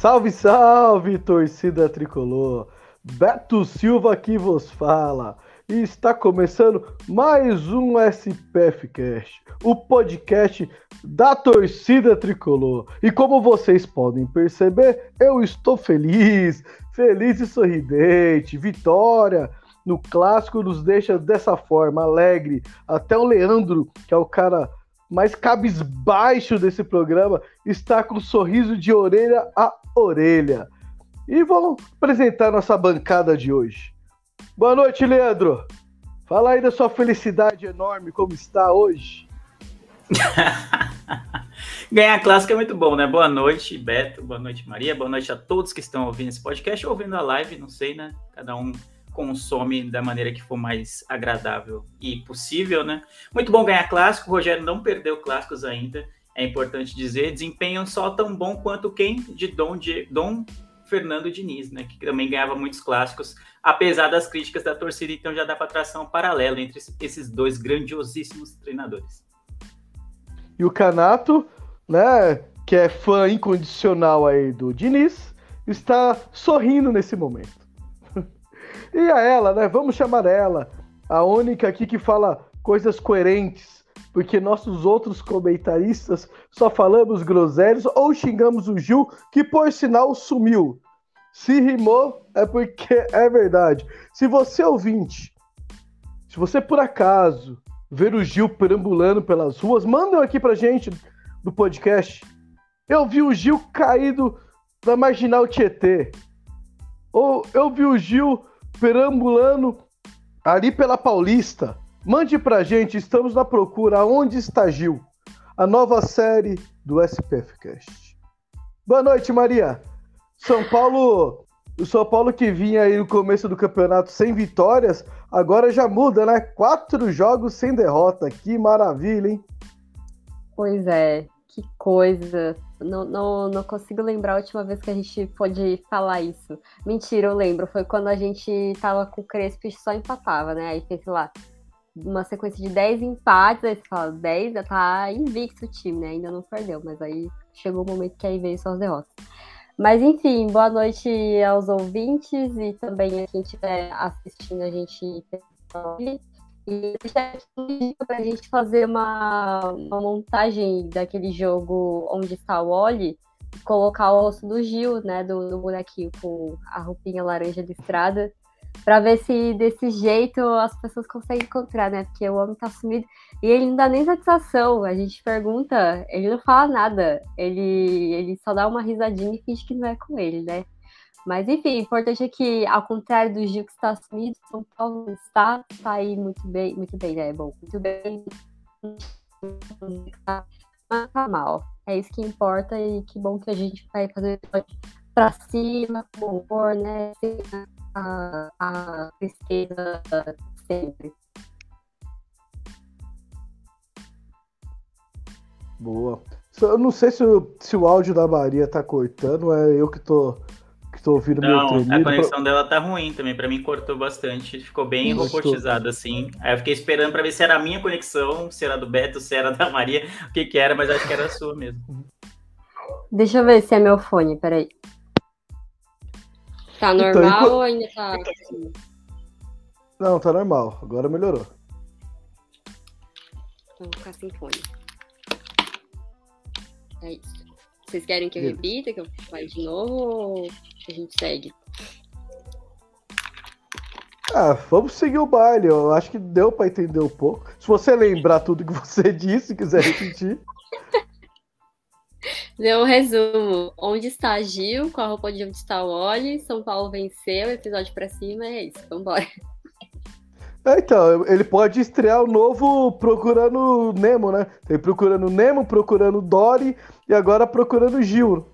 Salve, salve, torcida tricolor! Beto Silva aqui vos fala. E está começando mais um SPF Cast, o podcast da torcida tricolor. E como vocês podem perceber, eu estou feliz, feliz e sorridente. Vitória no clássico nos deixa dessa forma, alegre. Até o Leandro, que é o cara mais cabisbaixo desse programa, está com um sorriso de orelha a orelha. E vamos apresentar nossa bancada de hoje. Boa noite, Leandro. Fala aí da sua felicidade enorme, como está hoje. Ganhar clássico é muito bom, né? Boa noite, Beto. Boa noite, Maria. Boa noite a todos que estão ouvindo esse podcast ou ouvindo a live, não sei, né? Cada um consome da maneira que for mais agradável e possível, né? Muito bom ganhar clássico. O Rogério não perdeu clássicos ainda, é importante dizer. Desempenho só tão bom quanto quem de Dom, de Dom Fernando Diniz, né? Que também ganhava muitos clássicos, apesar das críticas da torcida. Então já dá para traçar um paralelo entre esses dois grandiosíssimos treinadores. E o Canato, né? Que é fã incondicional aí do Diniz, está sorrindo nesse momento. E a ela, né? Vamos chamar ela, a única aqui que fala coisas coerentes, porque nossos outros comentaristas só falamos groselhos ou xingamos o Gil, que por sinal sumiu. Se rimou é porque é verdade. Se você ouvinte, se você por acaso ver o Gil perambulando pelas ruas, manda aqui pra gente do podcast. Eu vi o Gil caído na marginal Tietê. Ou eu vi o Gil perambulando ali pela Paulista. Mande pra gente, estamos na procura. Onde está Gil? A nova série do SPF Cast. Boa noite, Maria. São Paulo, o São Paulo que vinha aí no começo do campeonato sem vitórias, agora já muda, né? Quatro jogos sem derrota. Que maravilha, hein? Pois é, que coisa. Não, não, não consigo lembrar a última vez que a gente pôde falar isso. Mentira, eu lembro. Foi quando a gente tava com o Crespo e só empatava, né? Aí fez, sei lá, uma sequência de 10 empates. Aí você fala, 10 já tá invicto o time, né? Ainda não perdeu. Mas aí chegou o momento que aí veio só as derrotas. Mas enfim, boa noite aos ouvintes e também a quem estiver assistindo a gente. E deixar aqui para a gente fazer uma, uma, montagem daquele jogo onde está o Oli colocar o rosto do Gil, né, do, do bonequinho com a roupinha laranja listrada, para ver se desse jeito as pessoas conseguem encontrar, né? Porque o homem tá sumido e ele não dá nem satisfação. A gente pergunta, ele não fala nada, ele, ele só dá uma risadinha e finge que não é com ele, né? Mas enfim, o importante é que, ao contrário do Gil que está assumido, São Paulo está, está aí muito bem, muito bem, né? Bom, muito bem. Mas tá mal. É isso que importa e que bom que a gente vai fazer para cima, com humor, né? A, a tristeza sempre. Boa. Eu não sei se, se o áudio da Maria tá cortando, é eu que tô Estou ouvindo Não, meu a conexão dela tá ruim também. Para mim cortou bastante. Ficou bem robotizado assim. Aí eu fiquei esperando para ver se era a minha conexão, se era do Beto, se era da Maria, o que que era, mas acho que era a sua mesmo. Deixa eu ver se é meu fone, peraí. Tá então, normal então, ou ainda tá assim? Não, tá normal. Agora melhorou. Vou ficar sem fone. É isso. Vocês querem que eu repita, que eu fale de novo ou a gente segue? Ah, vamos seguir o baile. Eu acho que deu para entender um pouco. Se você lembrar tudo que você disse, quiser repetir. Deu um resumo. Onde está Gil? Com a roupa de onde está o Oli? São Paulo venceu, episódio para cima, é isso. Vambora. É, então, ele pode estrear o novo procurando Nemo, né? Tem procurando Nemo, procurando Dory e agora procurando Gil.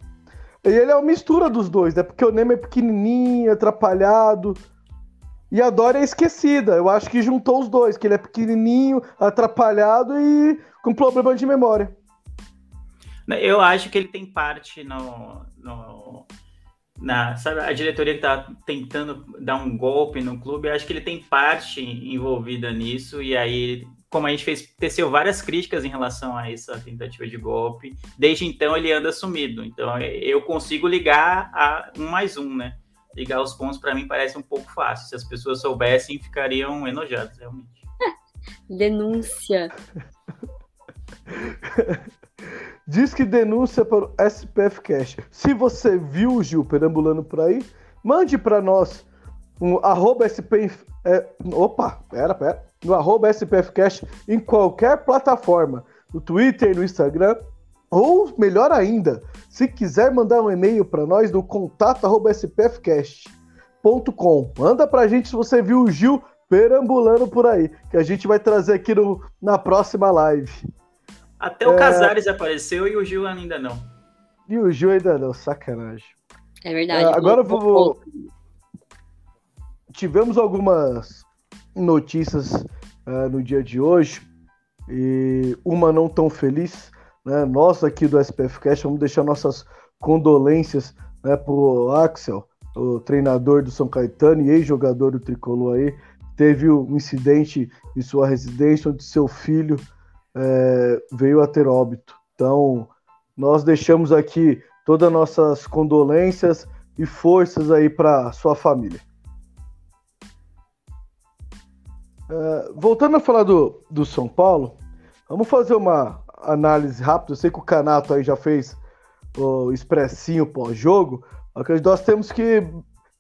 E ele é uma mistura dos dois, né? Porque o Nemo é pequenininho, atrapalhado. E a Dory é esquecida. Eu acho que juntou os dois, que ele é pequenininho, atrapalhado e com problema de memória. Eu acho que ele tem parte no, no na sabe, a diretoria que tá tentando dar um golpe no clube, eu acho que ele tem parte envolvida nisso e aí como a gente fez teceu várias críticas em relação a essa tentativa de golpe, desde então ele anda sumido. Então eu consigo ligar a um mais um, né? Ligar os pontos para mim parece um pouco fácil. Se as pessoas soubessem, ficariam enojadas, realmente. Denúncia. Diz que denúncia para o SPF Cash. Se você viu o Gil perambulando por aí, mande para nós um arroba SPF. É, opa, pera, pera. No arroba SPF Cash em qualquer plataforma. No Twitter, no Instagram. Ou melhor ainda, se quiser mandar um e-mail para nós no contato arroba spfcast.com. Manda pra gente se você viu o Gil perambulando por aí, que a gente vai trazer aqui no, na próxima live. Até o é... Casares apareceu e o Gil ainda não. E o Gil ainda não, sacanagem. É verdade. É, agora eu vou. Tivemos algumas notícias uh, no dia de hoje e uma não tão feliz. Né? Nós aqui do SPF Cash vamos deixar nossas condolências né, pro Axel, o treinador do São Caetano e ex-jogador do Tricolor aí. Teve um incidente em sua residência onde seu filho é, veio a ter óbito. Então, nós deixamos aqui todas as nossas condolências e forças aí para sua família. É, voltando a falar do, do São Paulo, vamos fazer uma análise rápida. Eu sei que o Canato aí já fez o expressinho pós-jogo, mas nós temos que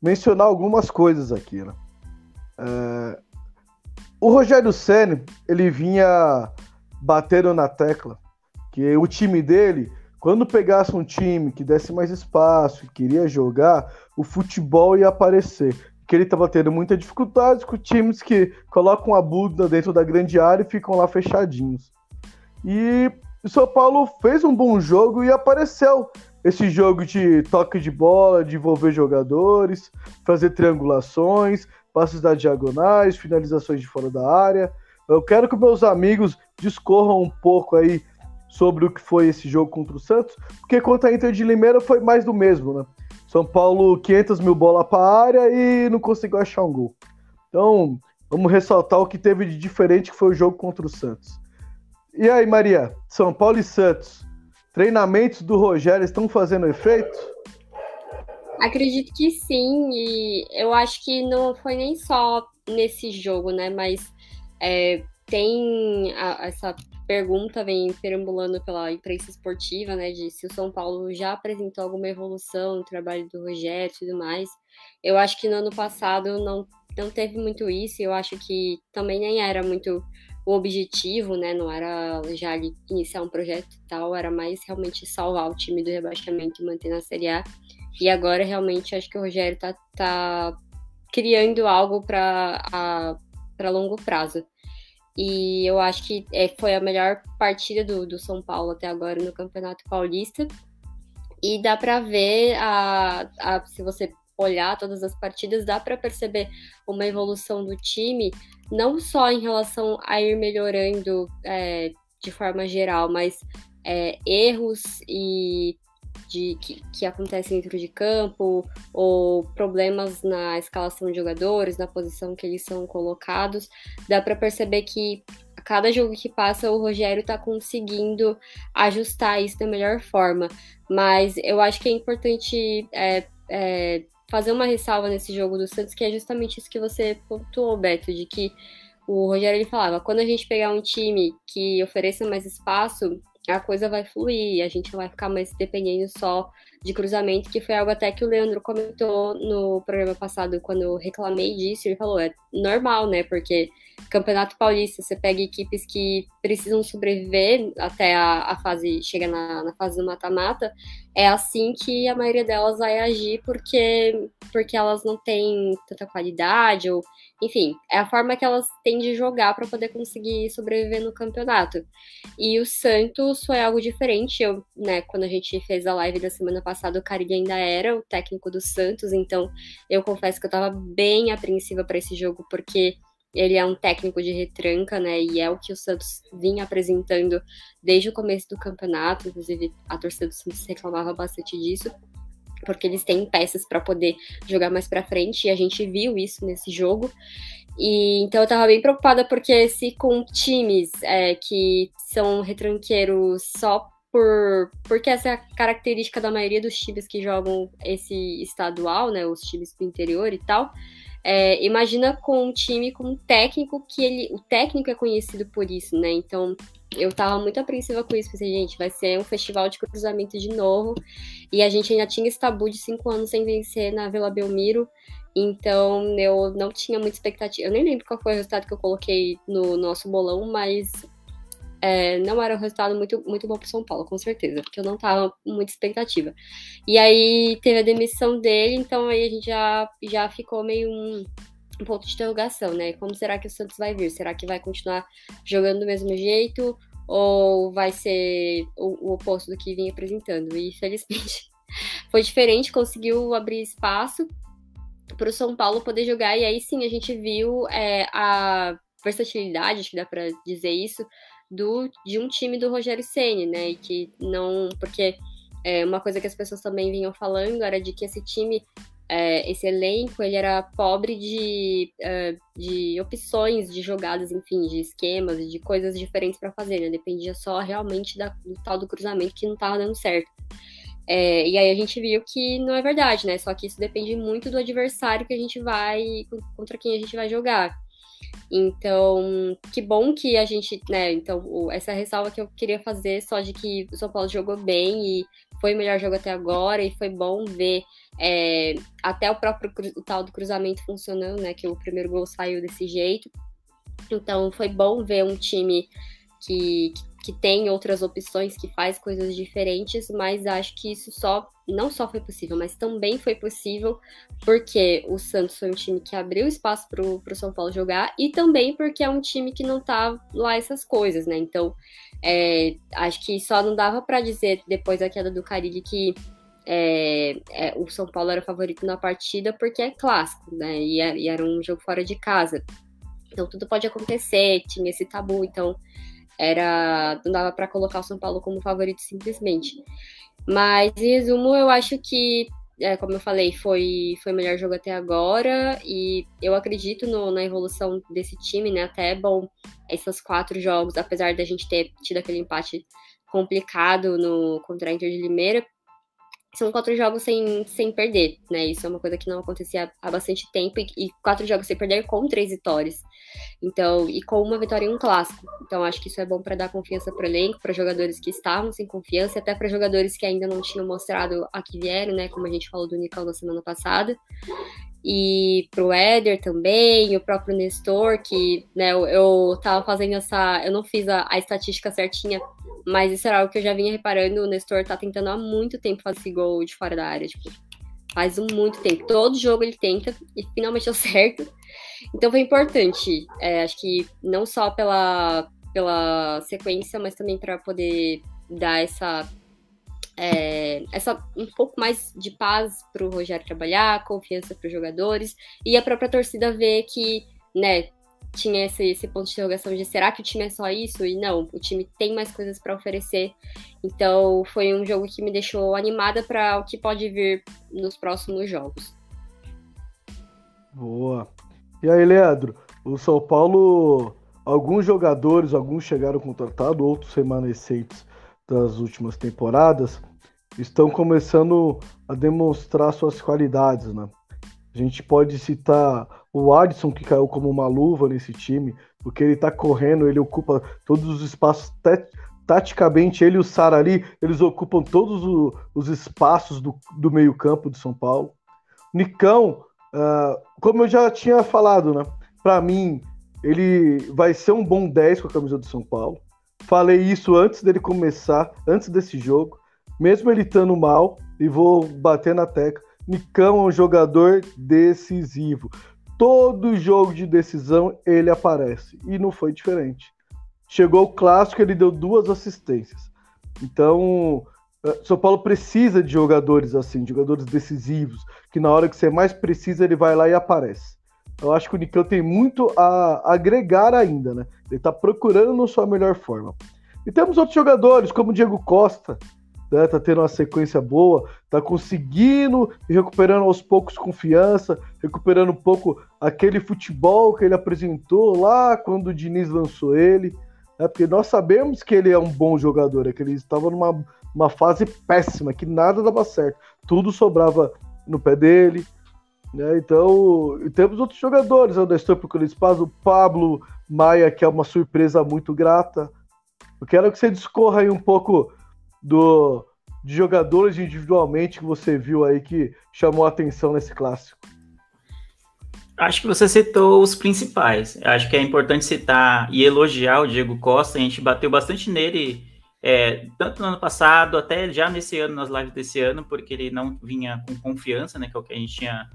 mencionar algumas coisas aqui, né? É, o Rogério Senna, ele vinha bateram na tecla que o time dele, quando pegasse um time que desse mais espaço, que queria jogar, o futebol ia aparecer. Ele estava tendo muita dificuldade com times que colocam a bunda dentro da grande área e ficam lá fechadinhos. E o São Paulo fez um bom jogo e apareceu esse jogo de toque de bola, de envolver jogadores, fazer triangulações, passes da diagonais, finalizações de fora da área. Eu quero que meus amigos discorram um pouco aí sobre o que foi esse jogo contra o Santos, porque contra a Inter de Limeira foi mais do mesmo, né? São Paulo, 500 mil bola para a área e não conseguiu achar um gol. Então, vamos ressaltar o que teve de diferente que foi o jogo contra o Santos. E aí, Maria, São Paulo e Santos, treinamentos do Rogério estão fazendo efeito? Acredito que sim, e eu acho que não foi nem só nesse jogo, né? Mas é, tem a, essa pergunta vem perambulando pela imprensa esportiva, né, de se o São Paulo já apresentou alguma evolução no trabalho do Rogério e tudo mais. Eu acho que no ano passado não, não teve muito isso, eu acho que também nem era muito o objetivo, né, não era já iniciar um projeto e tal, era mais realmente salvar o time do rebaixamento e manter na Série A. E agora realmente acho que o Rogério tá, tá criando algo para longo prazo. E eu acho que é, foi a melhor partida do, do São Paulo até agora no Campeonato Paulista. E dá para ver, a, a, se você olhar todas as partidas, dá para perceber uma evolução do time, não só em relação a ir melhorando é, de forma geral, mas é, erros e de, que, que acontecem dentro de campo, ou problemas na escalação de jogadores, na posição que eles são colocados, dá para perceber que a cada jogo que passa o Rogério está conseguindo ajustar isso da melhor forma. Mas eu acho que é importante é, é, fazer uma ressalva nesse jogo do Santos, que é justamente isso que você pontuou, Beto, de que o Rogério ele falava, quando a gente pegar um time que ofereça mais espaço, a coisa vai fluir, a gente não vai ficar mais dependendo só de cruzamento, que foi algo até que o Leandro comentou no programa passado, quando eu reclamei disso, ele falou, é normal, né? Porque Campeonato Paulista, você pega equipes que precisam sobreviver até a, a fase, chega na, na fase do mata-mata, é assim que a maioria delas vai agir, porque, porque elas não têm tanta qualidade, ou enfim, é a forma que elas têm de jogar para poder conseguir sobreviver no campeonato. E o Santos foi algo diferente. Eu, né, quando a gente fez a live da semana passada, o Carilli ainda era o técnico do Santos, então eu confesso que eu estava bem apreensiva para esse jogo, porque ele é um técnico de retranca, né? E é o que o Santos vinha apresentando desde o começo do campeonato. Inclusive, a torcida do Santos reclamava bastante disso, porque eles têm peças para poder jogar mais para frente. E a gente viu isso nesse jogo. E então eu tava bem preocupada porque se com times é, que são retranqueiros só por porque essa é a característica da maioria dos times que jogam esse estadual, né? Os times do interior e tal. É, imagina com um time com um técnico que ele. O técnico é conhecido por isso, né? Então eu tava muito apreensiva com isso. Pensei, gente, vai ser um festival de cruzamento de novo. E a gente ainda tinha esse tabu de cinco anos sem vencer na Vila Belmiro. Então eu não tinha muita expectativa. Eu nem lembro qual foi o resultado que eu coloquei no nosso bolão, mas é, não era um resultado muito, muito bom para São Paulo, com certeza, porque eu não tava com muita expectativa. E aí teve a demissão dele, então aí a gente já, já ficou meio um, um ponto de interrogação, né? Como será que o Santos vai vir? Será que vai continuar jogando do mesmo jeito? Ou vai ser o, o oposto do que vinha apresentando? E felizmente foi diferente, conseguiu abrir espaço para o São Paulo poder jogar, e aí sim a gente viu é, a versatilidade, acho que dá para dizer isso, do, de um time do Rogério Ceni, né? E que não. Porque é, uma coisa que as pessoas também vinham falando era de que esse time, é, esse elenco, ele era pobre de, é, de opções de jogadas, enfim, de esquemas, de coisas diferentes para fazer, né? Dependia só realmente da, do tal do cruzamento que não estava dando certo. É, e aí a gente viu que não é verdade, né? Só que isso depende muito do adversário que a gente vai, contra quem a gente vai jogar. Então, que bom que a gente, né? Então, essa ressalva que eu queria fazer só de que o São Paulo jogou bem e foi o melhor jogo até agora e foi bom ver é, até o próprio o tal do cruzamento funcionando, né? Que o primeiro gol saiu desse jeito. Então, foi bom ver um time que, que tem outras opções, que faz coisas diferentes, mas acho que isso só não só foi possível, mas também foi possível porque o Santos foi um time que abriu espaço para o São Paulo jogar e também porque é um time que não tá lá essas coisas, né? Então, é, acho que só não dava para dizer depois da queda do Carilli que é, é, o São Paulo era favorito na partida porque é clássico, né? E, é, e era um jogo fora de casa. Então tudo pode acontecer, tinha esse tabu, então era não dava para colocar o São Paulo como favorito simplesmente. Mas em resumo, eu acho que é, como eu falei, foi, foi o melhor jogo até agora e eu acredito no, na evolução desse time, né? Até é bom esses quatro jogos, apesar da gente ter tido aquele empate complicado no contra a Inter de Limeira, são quatro jogos sem, sem perder, né? Isso é uma coisa que não acontecia há bastante tempo e, e quatro jogos sem perder com três vitórias. Então, e com uma vitória em um clássico. Então, acho que isso é bom para dar confiança para o elenco, para jogadores que estavam sem confiança, até para jogadores que ainda não tinham mostrado a que vieram, né? Como a gente falou do Nicão na semana passada. E pro Éder também, o próprio Nestor, que né, eu, eu tava fazendo essa. Eu não fiz a, a estatística certinha mas isso era algo que eu já vinha reparando. O Nestor tá tentando há muito tempo fazer esse gol de fora da área. Tipo, faz muito tempo. Todo jogo ele tenta e finalmente deu certo. Então foi importante. É, acho que não só pela, pela sequência, mas também para poder dar essa. É, essa um pouco mais de paz para o Rogério trabalhar, confiança para os jogadores e a própria torcida ver que, né, tinha esse, esse ponto de interrogação de será que o time é só isso? E não, o time tem mais coisas para oferecer. Então foi um jogo que me deixou animada para o que pode vir nos próximos jogos. Boa. E aí, Leandro, o São Paulo, alguns jogadores, alguns chegaram contratados, outros remanescentes das últimas temporadas, estão começando a demonstrar suas qualidades, né? A gente pode citar o Adson, que caiu como uma luva nesse time, porque ele tá correndo, ele ocupa todos os espaços, taticamente, ele e o Sara ali, eles ocupam todos o, os espaços do, do meio-campo do São Paulo. Nicão, uh, como eu já tinha falado, né? Para mim, ele vai ser um bom 10 com a camisa do São Paulo. Falei isso antes dele começar, antes desse jogo. Mesmo ele estando mal, e vou bater na tecla. Nicão é um jogador decisivo. Todo jogo de decisão ele aparece. E não foi diferente. Chegou o clássico, ele deu duas assistências. Então, eh, São Paulo precisa de jogadores assim, jogadores decisivos, que na hora que você mais precisa, ele vai lá e aparece. Eu acho que o Nicão tem muito a agregar ainda, né? Ele está procurando sua melhor forma. E temos outros jogadores, como o Diego Costa, né? Tá tendo uma sequência boa, tá conseguindo recuperando aos poucos confiança, recuperando um pouco aquele futebol que ele apresentou lá quando o Diniz lançou ele. Né? Porque nós sabemos que ele é um bom jogador, é que ele estava numa uma fase péssima, que nada dava certo, tudo sobrava no pé dele. Né? Então, temos outros jogadores, o Nestor procurando espaço, o Pablo Maia, que é uma surpresa muito grata. Eu quero que você discorra aí um pouco do, de jogadores individualmente que você viu aí que chamou a atenção nesse clássico? Acho que você citou os principais. Acho que é importante citar e elogiar o Diego Costa. A gente bateu bastante nele, é, tanto no ano passado, até já nesse ano, nas lives desse ano, porque ele não vinha com confiança, né? Que é o que a gente tinha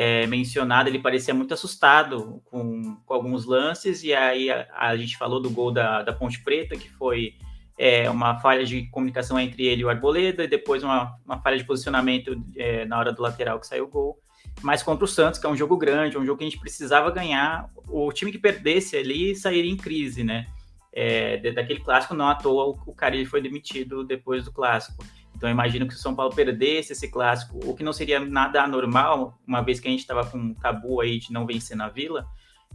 é, mencionado. Ele parecia muito assustado com, com alguns lances, e aí a, a gente falou do gol da, da Ponte Preta, que foi é, uma falha de comunicação entre ele e o Arboleda, e depois uma, uma falha de posicionamento é, na hora do lateral que saiu o gol. Mas contra o Santos, que é um jogo grande, um jogo que a gente precisava ganhar, o time que perdesse ali sairia em crise, né? É, daquele clássico, não à toa o, Carilli foi demitido depois do clássico. Então, imagino que se o São Paulo perdesse esse clássico, o que não seria nada anormal, uma vez que a gente estava com um tabu aí de não vencer na Vila,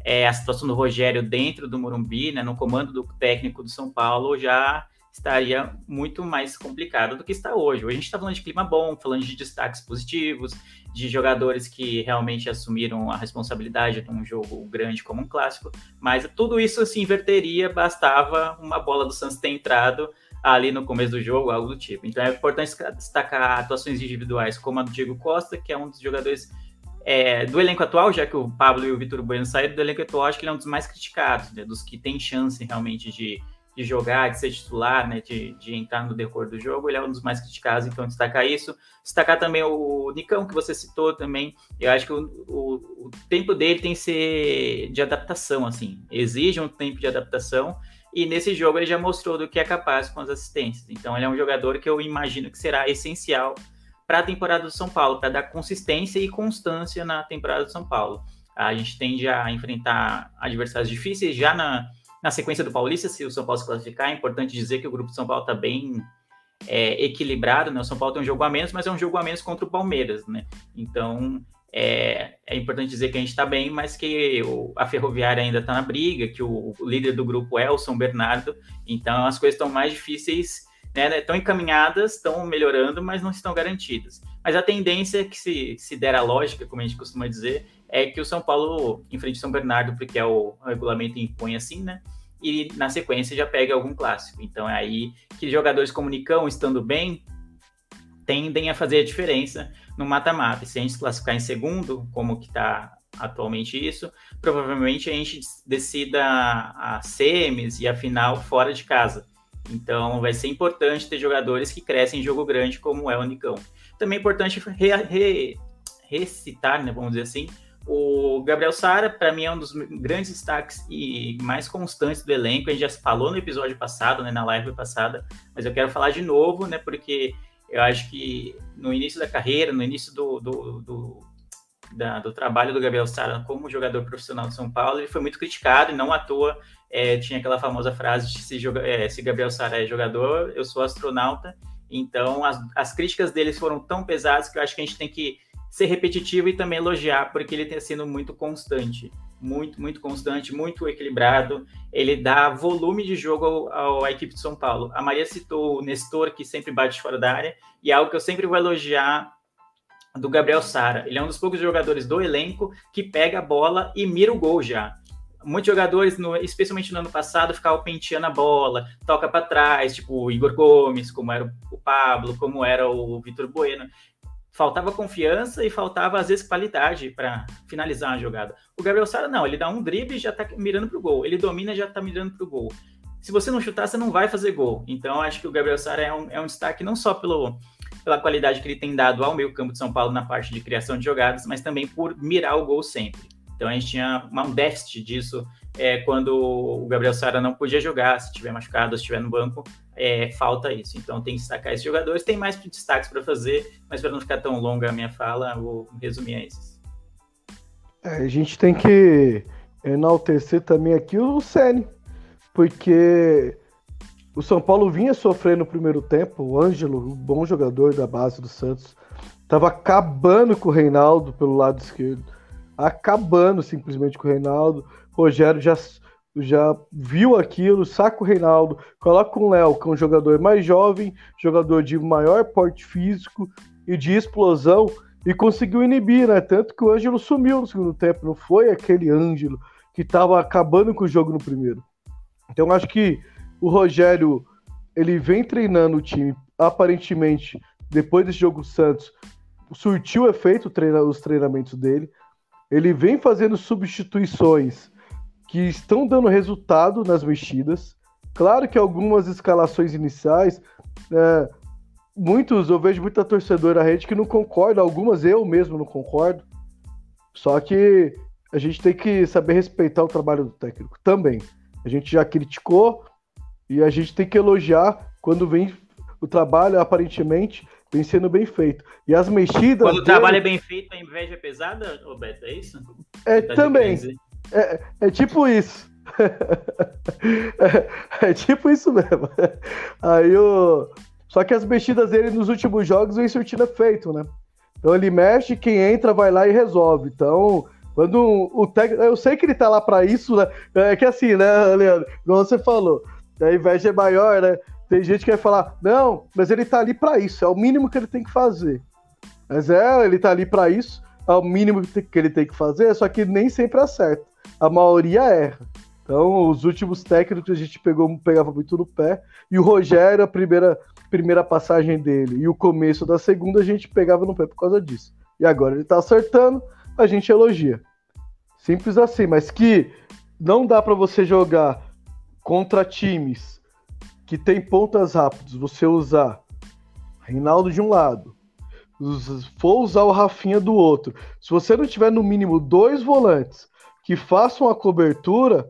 é, a situação do Rogério dentro do Morumbi, né, no comando do técnico do São Paulo, já estaria muito mais complicado do que está hoje. Hoje a gente está falando de clima bom, falando de destaques positivos, de jogadores que realmente assumiram a responsabilidade de um jogo grande como um clássico, mas tudo isso se inverteria, bastava uma bola do Santos ter entrado ali no começo do jogo, algo do tipo. Então é importante destacar atuações individuais, como a do Diego Costa, que é um dos jogadores é, do elenco atual, já que o Pablo e o Vitor Bueno saíram do elenco atual, acho que ele é um dos mais criticados, né, dos que tem chance realmente de de jogar, de ser titular, né, de, de entrar no decor do jogo, ele é um dos mais criticados, então destacar isso. Destacar também o Nicão, que você citou também, eu acho que o, o, o tempo dele tem que ser de adaptação, assim, exige um tempo de adaptação, e nesse jogo ele já mostrou do que é capaz com as assistências. Então ele é um jogador que eu imagino que será essencial para a temporada do São Paulo, para dar consistência e constância na temporada do São Paulo. A gente tende a enfrentar adversários difíceis já na na sequência do Paulista, se o São Paulo se classificar, é importante dizer que o grupo de São Paulo está bem é, equilibrado, né? O São Paulo tem um jogo a menos, mas é um jogo a menos contra o Palmeiras, né? Então é, é importante dizer que a gente está bem, mas que o, a Ferroviária ainda está na briga, que o, o, líder do grupo é o São Bernardo, então as coisas estão mais difíceis, né? Estão encaminhadas, estão melhorando, mas não estão garantidas. Mas a tendência que se, se der a lógica, como a gente costuma dizer, é que o São Paulo enfrente São Bernardo, porque é o, o regulamento impõe assim, né? E na sequência já pega algum clássico. Então é aí que jogadores como Nicão, estando bem, tendem a fazer a diferença no mata-mata. Se a gente classificar em segundo, como que está atualmente isso, provavelmente a gente decida a semis e a final fora de casa. Então vai ser importante ter jogadores que crescem em jogo grande, como é o Nicão. Também é importante re, re, recitar, né, vamos dizer assim, o Gabriel Sara, para mim, é um dos grandes destaques e mais constantes do elenco. A gente já falou no episódio passado, né, na live passada, mas eu quero falar de novo, né, porque eu acho que no início da carreira, no início do, do, do, da, do trabalho do Gabriel Sara como jogador profissional de São Paulo, ele foi muito criticado e não à toa é, tinha aquela famosa frase de se, joga, é, se Gabriel Sara é jogador, eu sou astronauta. Então, as, as críticas deles foram tão pesadas que eu acho que a gente tem que ser repetitivo e também elogiar, porque ele tem sido muito constante. Muito, muito constante, muito equilibrado. Ele dá volume de jogo ao, à equipe de São Paulo. A Maria citou o Nestor, que sempre bate fora da área, e é algo que eu sempre vou elogiar do Gabriel Sara. Ele é um dos poucos jogadores do elenco que pega a bola e mira o gol já. muitos jogadores, no, especialmente no ano passado, ficavam penteando a bola, toca para trás, tipo o Igor Gomes, como era o Pablo, como era o Vitor Bueno. Faltava confiança e faltava, às vezes, qualidade para finalizar uma jogada. O Gabriel Sara, não, ele dá um drible e já está mirando para o gol. Ele domina e já está mirando para o gol. Se você não chutar, você não vai fazer gol. Então, acho que o Gabriel Sara é um, é um destaque não só pelo, pela qualidade que ele tem dado ao meio campo de São Paulo na parte de criação de jogadas, mas também por mirar o gol sempre. Então a gente tinha um déficit disso é, quando o Gabriel Sara não podia jogar, se estiver machucado, se estiver no banco, é, falta isso. Então tem que destacar esses jogadores. Tem mais destaques para fazer, mas para não ficar tão longa a minha fala, vou resumir a esses. É, a gente tem que enaltecer também aqui o Sene, porque o São Paulo vinha sofrendo no primeiro tempo. O Ângelo, um bom jogador da base do Santos, estava acabando com o Reinaldo pelo lado esquerdo acabando simplesmente com o Reinaldo. Rogério já, já viu aquilo, saca o Reinaldo, coloca o Léo, que é um jogador mais jovem, jogador de maior porte físico e de explosão, e conseguiu inibir, né? Tanto que o Ângelo sumiu no segundo tempo, não foi aquele Ângelo que estava acabando com o jogo no primeiro. Então acho que o Rogério ele vem treinando o time, aparentemente, depois desse jogo Santos, surtiu efeito os treinamentos dele ele vem fazendo substituições que estão dando resultado nas mexidas. Claro que algumas escalações iniciais, é, muitos, eu vejo muita torcedora rede que não concorda, algumas eu mesmo não concordo. Só que a gente tem que saber respeitar o trabalho do técnico também. A gente já criticou e a gente tem que elogiar quando vem o trabalho aparentemente vem sendo bem feito. E as mexidas. Quando o trabalho é bem feito, a inveja é pesada, Roberto, é isso? É tá também. É, é tipo isso. é, é, tipo isso mesmo. Aí o. Só que as mexidas dele nos últimos jogos vem surtindo efeito, né? Então ele mexe, quem entra vai lá e resolve. Então, quando o técnico. Eu sei que ele tá lá para isso, né? É que assim, né, Leandro? Como você falou, a inveja é maior, né? Tem gente que vai falar, não, mas ele tá ali para isso, é o mínimo que ele tem que fazer. Mas é, ele tá ali para isso, é o mínimo que ele tem que fazer, só que nem sempre acerta. A maioria erra. Então, os últimos técnicos a gente pegou, pegava muito no pé, e o Rogério, a primeira, primeira passagem dele, e o começo da segunda, a gente pegava no pé por causa disso. E agora ele tá acertando, a gente elogia. Simples assim, mas que não dá para você jogar contra times que tem pontas rápidas, você usar Reinaldo de um lado, for usar o Rafinha do outro, se você não tiver no mínimo dois volantes que façam a cobertura,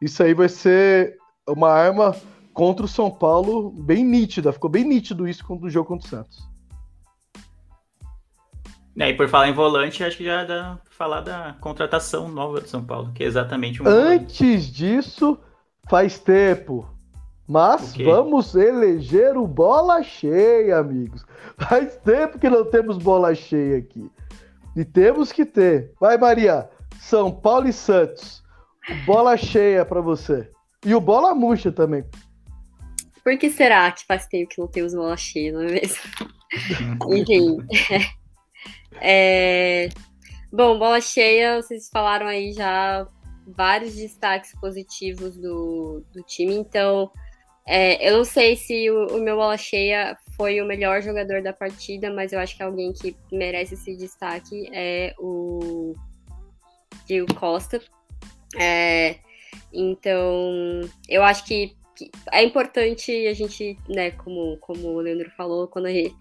isso aí vai ser uma arma contra o São Paulo bem nítida. Ficou bem nítido isso contra o jogo contra o Santos. É, e por falar em volante, acho que já dá pra falar da contratação nova do São Paulo, que é exatamente um Antes volante. disso, faz tempo mas vamos eleger o bola cheia, amigos. Faz tempo que não temos bola cheia aqui. E temos que ter. Vai, Maria. São Paulo e Santos. Bola cheia para você. E o bola murcha também. Por que será que faz tempo que não temos bola cheia, não é mesmo? Enfim. É... Bom, bola cheia, vocês falaram aí já vários destaques positivos do, do time, então é, eu não sei se o, o meu bola cheia foi o melhor jogador da partida, mas eu acho que alguém que merece esse destaque é o Diego Costa. É, então, eu acho que, é importante a gente, né, como, como o Leandro falou, quando a gente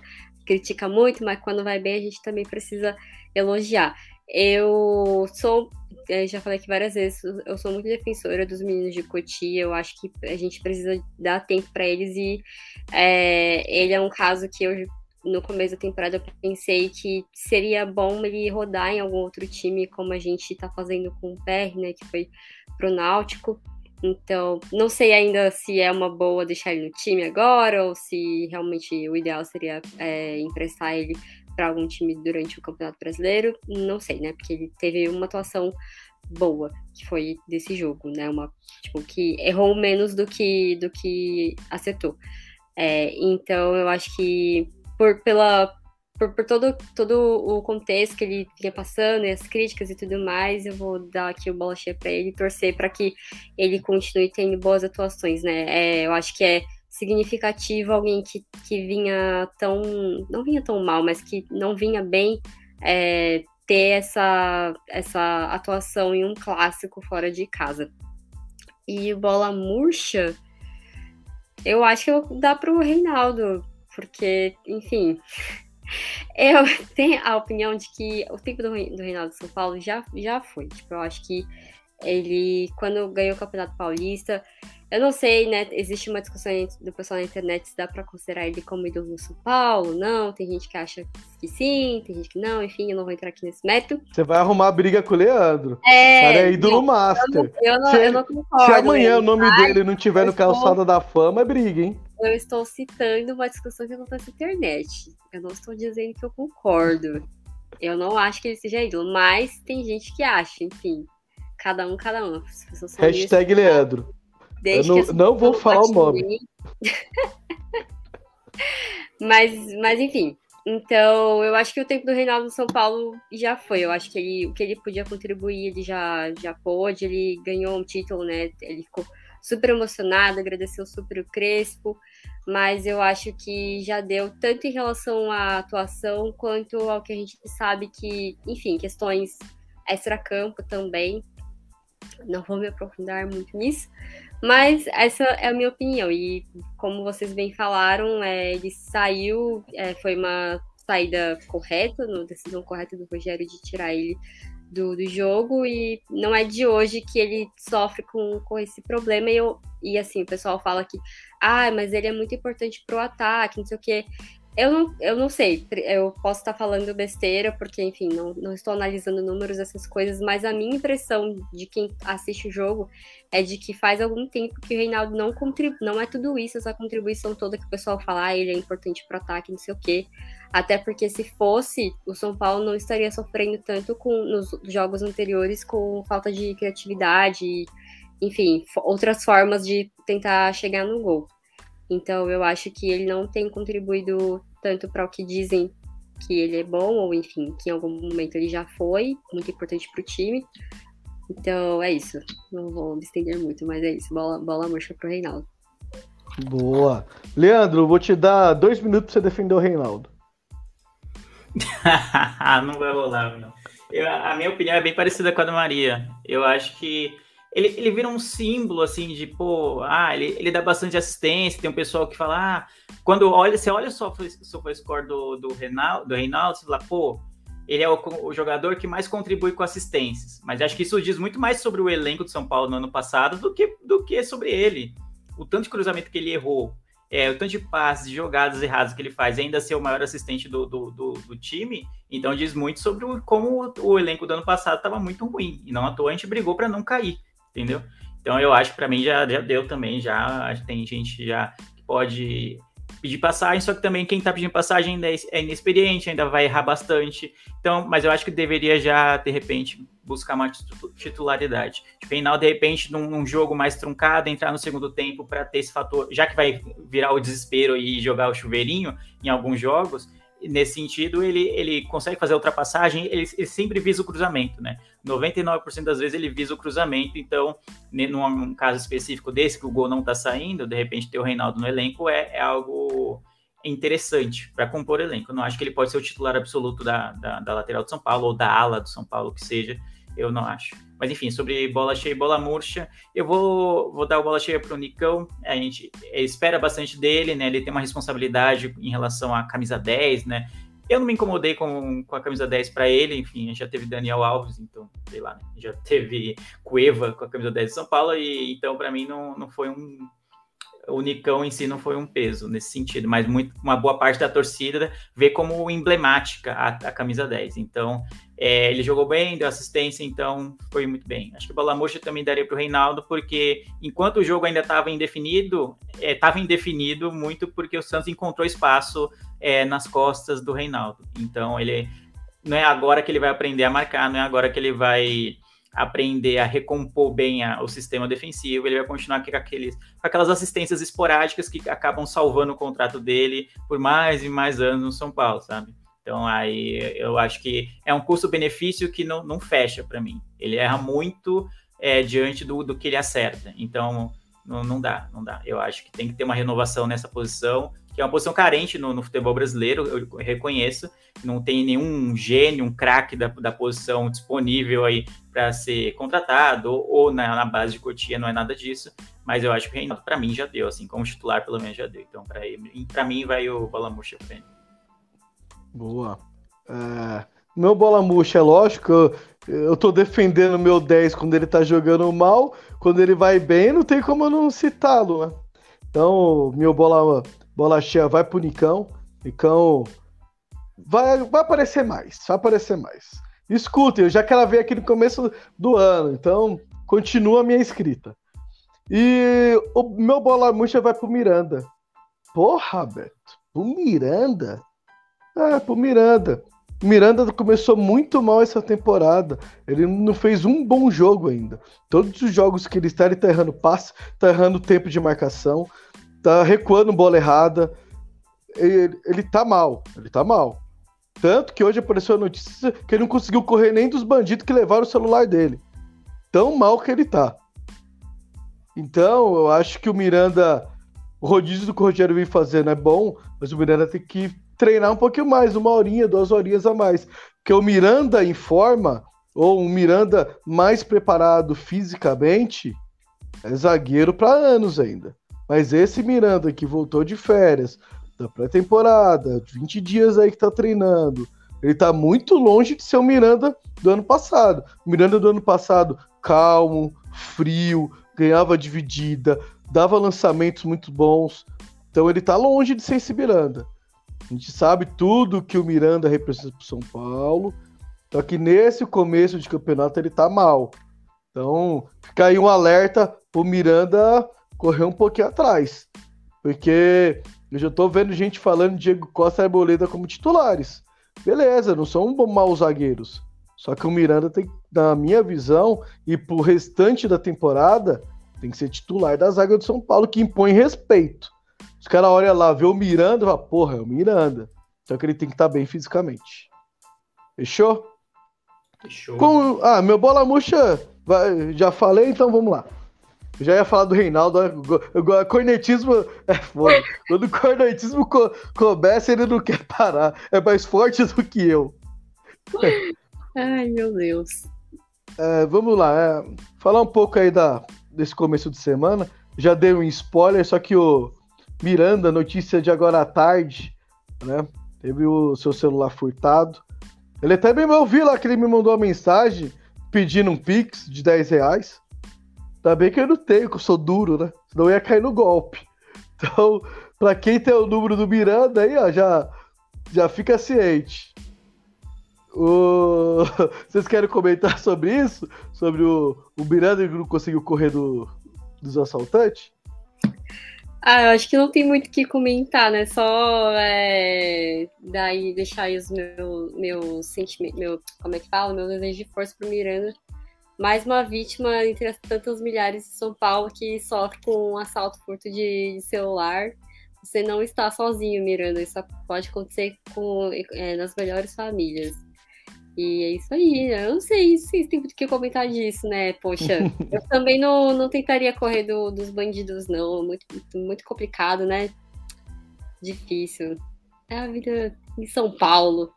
critica muito, mas quando vai bem a gente também precisa elogiar. Eu sou, é, já falei aqui várias vezes, eu sou muito defensora dos meninos de Cotia. Eu acho que a gente precisa dar tempo para eles e é, ele é um caso que eu no começo da temporada eu pensei que seria bom ele rodar em algum outro time, como a gente está fazendo com o PR, né, que foi pro Náutico. Então, não sei ainda se é uma boa deixar ele no time agora ou se realmente o ideal seria é, emprestar ele para algum time durante o Campeonato Brasileiro, não sei, né? Porque ele teve uma atuação boa, que foi desse jogo, né? Uma, tipo, que errou menos do que, do que acertou. É, então, eu acho que por, pela, por, por, todo, todo o contexto que ele vinha passando e as críticas e tudo mais, eu vou dar aqui o bola cheia para ele, torcer para que ele continue tendo boas atuações, né? É, eu acho que é significativo alguém que, que vinha tão. não vinha tão mal, mas que não vinha bem é, ter essa, essa atuação em um clássico fora de casa. E bola murcha, eu acho que dá para o Reinaldo, porque, enfim. Eu tenho a opinião de que o tempo do, do Reinaldo São Paulo já, já foi. Tipo, eu acho que ele, quando ganhou o Campeonato Paulista, eu não sei, né? Existe uma discussão do pessoal na internet se dá para considerar ele como ídolo do São Paulo, não. Tem gente que acha que sim, tem gente que não. Enfim, eu não vou entrar aqui nesse método. Você vai arrumar briga com o Leandro. É. Cara, é ídolo não, master. Eu não, eu não, se, eu não concordo. Se amanhã o nome dele não tiver no calçado da fama, é briga, hein? Eu estou citando uma discussão que acontece na internet. Eu não estou dizendo que eu concordo. Eu não acho que ele seja ídolo, mas tem gente que acha, enfim. Cada um, cada um. Hashtag Leandro. Desde eu não, não vou falar o nome. mas, mas, enfim. Então, eu acho que o tempo do Reinaldo no São Paulo já foi. Eu acho que ele, o que ele podia contribuir, ele já, já pôde. Ele ganhou um título, né? Ele ficou super emocionado, agradeceu super o Crespo. Mas eu acho que já deu tanto em relação à atuação quanto ao que a gente sabe que, enfim, questões extra-campo também. Não vou me aprofundar muito nisso, mas essa é a minha opinião. E como vocês bem falaram, é, ele saiu, é, foi uma saída correta, uma decisão correta do Rogério de tirar ele do, do jogo. E não é de hoje que ele sofre com, com esse problema. E, eu, e assim, o pessoal fala que, ah, mas ele é muito importante pro ataque, não sei o quê. Eu não, eu não sei, eu posso estar falando besteira, porque, enfim, não, não estou analisando números, essas coisas, mas a minha impressão de quem assiste o jogo é de que faz algum tempo que o Reinaldo não contribui, não é tudo isso, essa contribuição toda que o pessoal fala, ah, ele é importante para ataque, não sei o quê. Até porque se fosse, o São Paulo não estaria sofrendo tanto com nos jogos anteriores com falta de criatividade, enfim, outras formas de tentar chegar no gol. Então eu acho que ele não tem contribuído tanto para o que dizem que ele é bom, ou enfim, que em algum momento ele já foi, muito importante para o time. Então é isso. Não vou me estender muito, mas é isso. Bola, bola murcha pro Reinaldo. Boa. Leandro, vou te dar dois minutos para você defender o Reinaldo. não vai rolar, não. Eu, a minha opinião é bem parecida com a da Maria. Eu acho que ele, ele vira um símbolo, assim, de, pô, ah, ele, ele dá bastante assistência, tem um pessoal que fala, ah, quando olha, você olha só o score do, do, Reinaldo, do Reinaldo, você fala, pô, ele é o, o, jogador que mais contribui com assistências. Mas acho que isso diz muito mais sobre o elenco do São Paulo no ano passado do que, do que sobre ele. O tanto de cruzamento que ele errou, é, o tanto de passes, de jogadas erradas que ele faz, ainda ser o maior assistente do, do, do, do time, então diz muito sobre o, como o, o elenco do ano passado estava muito ruim. E não à toa a gente brigou para não cair entendeu? Então eu acho que para mim já, já deu também, já tem gente já que pode pedir passagem, só que também quem tá pedindo passagem ainda é, é inexperiente, ainda vai errar bastante. Então, mas eu acho que deveria já, de repente, buscar uma titularidade. Tipo, final, de repente, num, num, jogo mais truncado, entrar no segundo tempo para ter esse fator, já que vai virar o desespero e jogar o chuveirinho em alguns jogos, nesse sentido, ele, ele consegue fazer a ultrapassagem, ele, ele sempre visa o cruzamento, né? 99% das vezes ele visa o cruzamento, então, num caso específico desse, que o gol não tá saindo, de repente ter o Reinaldo no elenco é, é algo interessante para compor elenco. Eu não acho que ele pode ser o titular absoluto da, da, da lateral do São Paulo ou da ala do São Paulo, que seja, eu não acho. Mas enfim, sobre bola cheia e bola murcha, eu vou, vou dar a bola cheia para o Nicão. A gente espera bastante dele, né? Ele tem uma responsabilidade em relação à camisa 10, né? Eu não me incomodei com, com a camisa 10 para ele, enfim, já teve Daniel Alves, então, sei lá, né? já teve Cueva com a camisa 10 de São Paulo, e então para mim não, não foi um, o Nicão em si não foi um peso nesse sentido, mas muito, uma boa parte da torcida vê como emblemática a, a camisa 10. Então, é, ele jogou bem, deu assistência, então foi muito bem. Acho que o Bola Murcha também daria para o Reinaldo, porque enquanto o jogo ainda estava indefinido, estava é, indefinido muito porque o Santos encontrou espaço é, nas costas do Reinaldo. Então, ele não é agora que ele vai aprender a marcar, não é agora que ele vai aprender a recompor bem a, o sistema defensivo, ele vai continuar com, aqueles, com aquelas assistências esporádicas que acabam salvando o contrato dele por mais e mais anos no São Paulo, sabe? Então aí eu acho que é um custo-benefício que não, não fecha para mim. Ele erra muito é, diante do, do que ele acerta. Então não, não dá, não dá. Eu acho que tem que ter uma renovação nessa posição, que é uma posição carente no, no futebol brasileiro, eu reconheço. Não tem nenhum gênio, um craque da, da posição disponível aí para ser contratado, ou, ou na, na, base de Cotia não é nada disso. Mas eu acho que Reinaldo, para mim, já deu, assim, como titular, pelo menos já deu. Então, para mim, vai o Bola Murcha frente. Boa. É, meu Bola Murcha, é lógico, eu, eu tô defendendo meu 10 quando ele tá jogando mal, quando ele vai bem, não tem como eu não citá-lo, né? Então, meu bola, bola cheia vai pro Nicão. Nicão vai, vai aparecer mais, vai aparecer mais. Escutem, eu já quero ver aqui no começo do ano, então continua a minha escrita. E o meu bola murcha vai pro Miranda. Porra, Beto, pro Miranda? É, pro Miranda. Miranda começou muito mal essa temporada. Ele não fez um bom jogo ainda. Todos os jogos que ele está, ele tá errando passe, tá errando tempo de marcação, tá recuando bola errada. Ele, ele tá mal, ele tá mal. Tanto que hoje apareceu a notícia que ele não conseguiu correr nem dos bandidos que levaram o celular dele. Tão mal que ele tá. Então, eu acho que o Miranda, o rodízio do que o Rogério vem fazendo é bom, mas o Miranda tem que treinar um pouquinho mais, uma horinha, duas horinhas a mais. Porque o Miranda em forma, ou um Miranda mais preparado fisicamente, é zagueiro para anos ainda. Mas esse Miranda que voltou de férias, da pré-temporada, 20 dias aí que tá treinando, ele tá muito longe de ser o Miranda do ano passado. O Miranda do ano passado, calmo, frio, ganhava dividida, dava lançamentos muito bons. Então ele tá longe de ser esse Miranda. A gente sabe tudo que o Miranda representa para São Paulo. Só que nesse começo de campeonato ele tá mal. Então, fica aí um alerta o Miranda correr um pouquinho atrás. Porque eu já tô vendo gente falando Diego Costa e Arboleda como titulares. Beleza, não são maus zagueiros. Só que o Miranda tem, na minha visão, e pro restante da temporada, tem que ser titular da zaga do São Paulo, que impõe respeito. Os caras olham lá, vê o Miranda e falam, porra, é o Miranda. Só que ele tem que estar tá bem fisicamente. Fechou? Fechou. Com... Ah, meu bola murcha, já falei, então vamos lá. Eu já ia falar do Reinaldo, agora cornetismo é foda. Quando o cornetismo co começa, ele não quer parar. É mais forte do que eu. Ai, meu Deus. É, vamos lá, é, falar um pouco aí da, desse começo de semana. Já dei um spoiler, só que o, Miranda, notícia de agora à tarde, né? Teve o seu celular furtado. Ele até me ouviu lá que ele me mandou uma mensagem pedindo um Pix de 10 reais. Tá bem que eu não tenho, que eu sou duro, né? Senão eu ia cair no golpe. Então, pra quem tem o número do Miranda aí, ó, já, já fica ciente. O... Vocês querem comentar sobre isso? Sobre o, o Miranda que não conseguiu correr do, dos assaltantes? Ah, eu acho que não tem muito o que comentar, né? Só é, daí deixar aí os meus meu sentimentos, meu, como é que fala? Meu desejo de força pro Miranda. Mais uma vítima entre as tantas milhares de São Paulo que sofre com um assalto furto de, celular. Você não está sozinho, Miranda. Isso pode acontecer com, é, nas melhores famílias. E é isso aí. Eu não sei se tem muito o que comentar disso, né? Poxa, eu também não, não tentaria correr do, dos bandidos, não. Muito, muito complicado, né? Difícil. É a vida em São Paulo.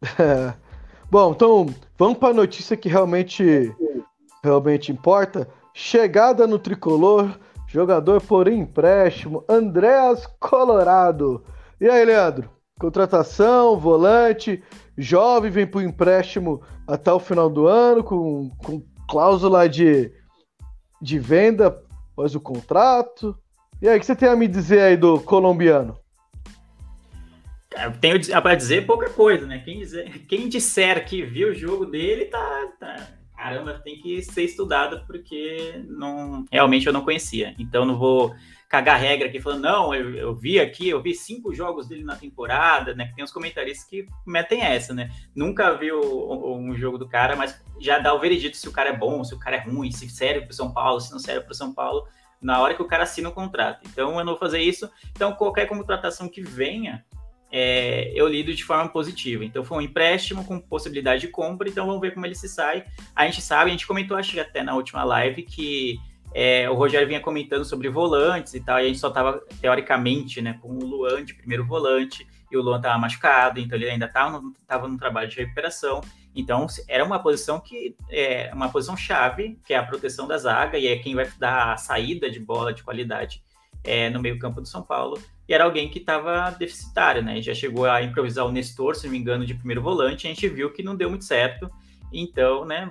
Bom, então vamos para a notícia que realmente, realmente importa. Chegada no tricolor, jogador por empréstimo, Andréas Colorado. E aí, Leandro? Contratação, volante, jovem, vem o empréstimo até o final do ano, com, com cláusula de, de venda após o contrato. E aí, o que você tem a me dizer aí do colombiano? Eu tenho para dizer pouca coisa, né? Quem, dizer, quem disser que viu o jogo dele, tá, tá, Caramba, tem que ser estudado porque não, realmente eu não conhecia. Então não vou cagar regra aqui falando, não, eu, eu, vi aqui, eu vi cinco jogos dele na temporada, né? Que tem uns comentaristas que metem essa, né? Nunca vi o, um jogo do cara, mas já dá o veredito se o cara é bom, se o cara é ruim, se serve pro São Paulo, se não serve pro São Paulo, na hora que o cara assina o contrato. Então eu não vou fazer isso. Então qualquer contratação que venha, é, eu lido de forma positiva. Então foi um empréstimo com possibilidade de compra, então vamos ver como ele se sai. A gente sabe, a gente comentou, acho que até na última live, que é, o Rogério vinha comentando sobre volantes e tal, e a gente só estava, teoricamente, né, com o Luan de primeiro volante, e o Luan estava machucado, então ele ainda estava no, tava no trabalho de recuperação. Então, era uma posição que é uma posição chave, que é a proteção da zaga, e é quem vai dar a saída de bola de qualidade é, no meio-campo do São Paulo. E era alguém que estava deficitário, né? Já chegou a improvisar o Nestor, se não me engano, de primeiro volante, a gente viu que não deu muito certo. Então, né,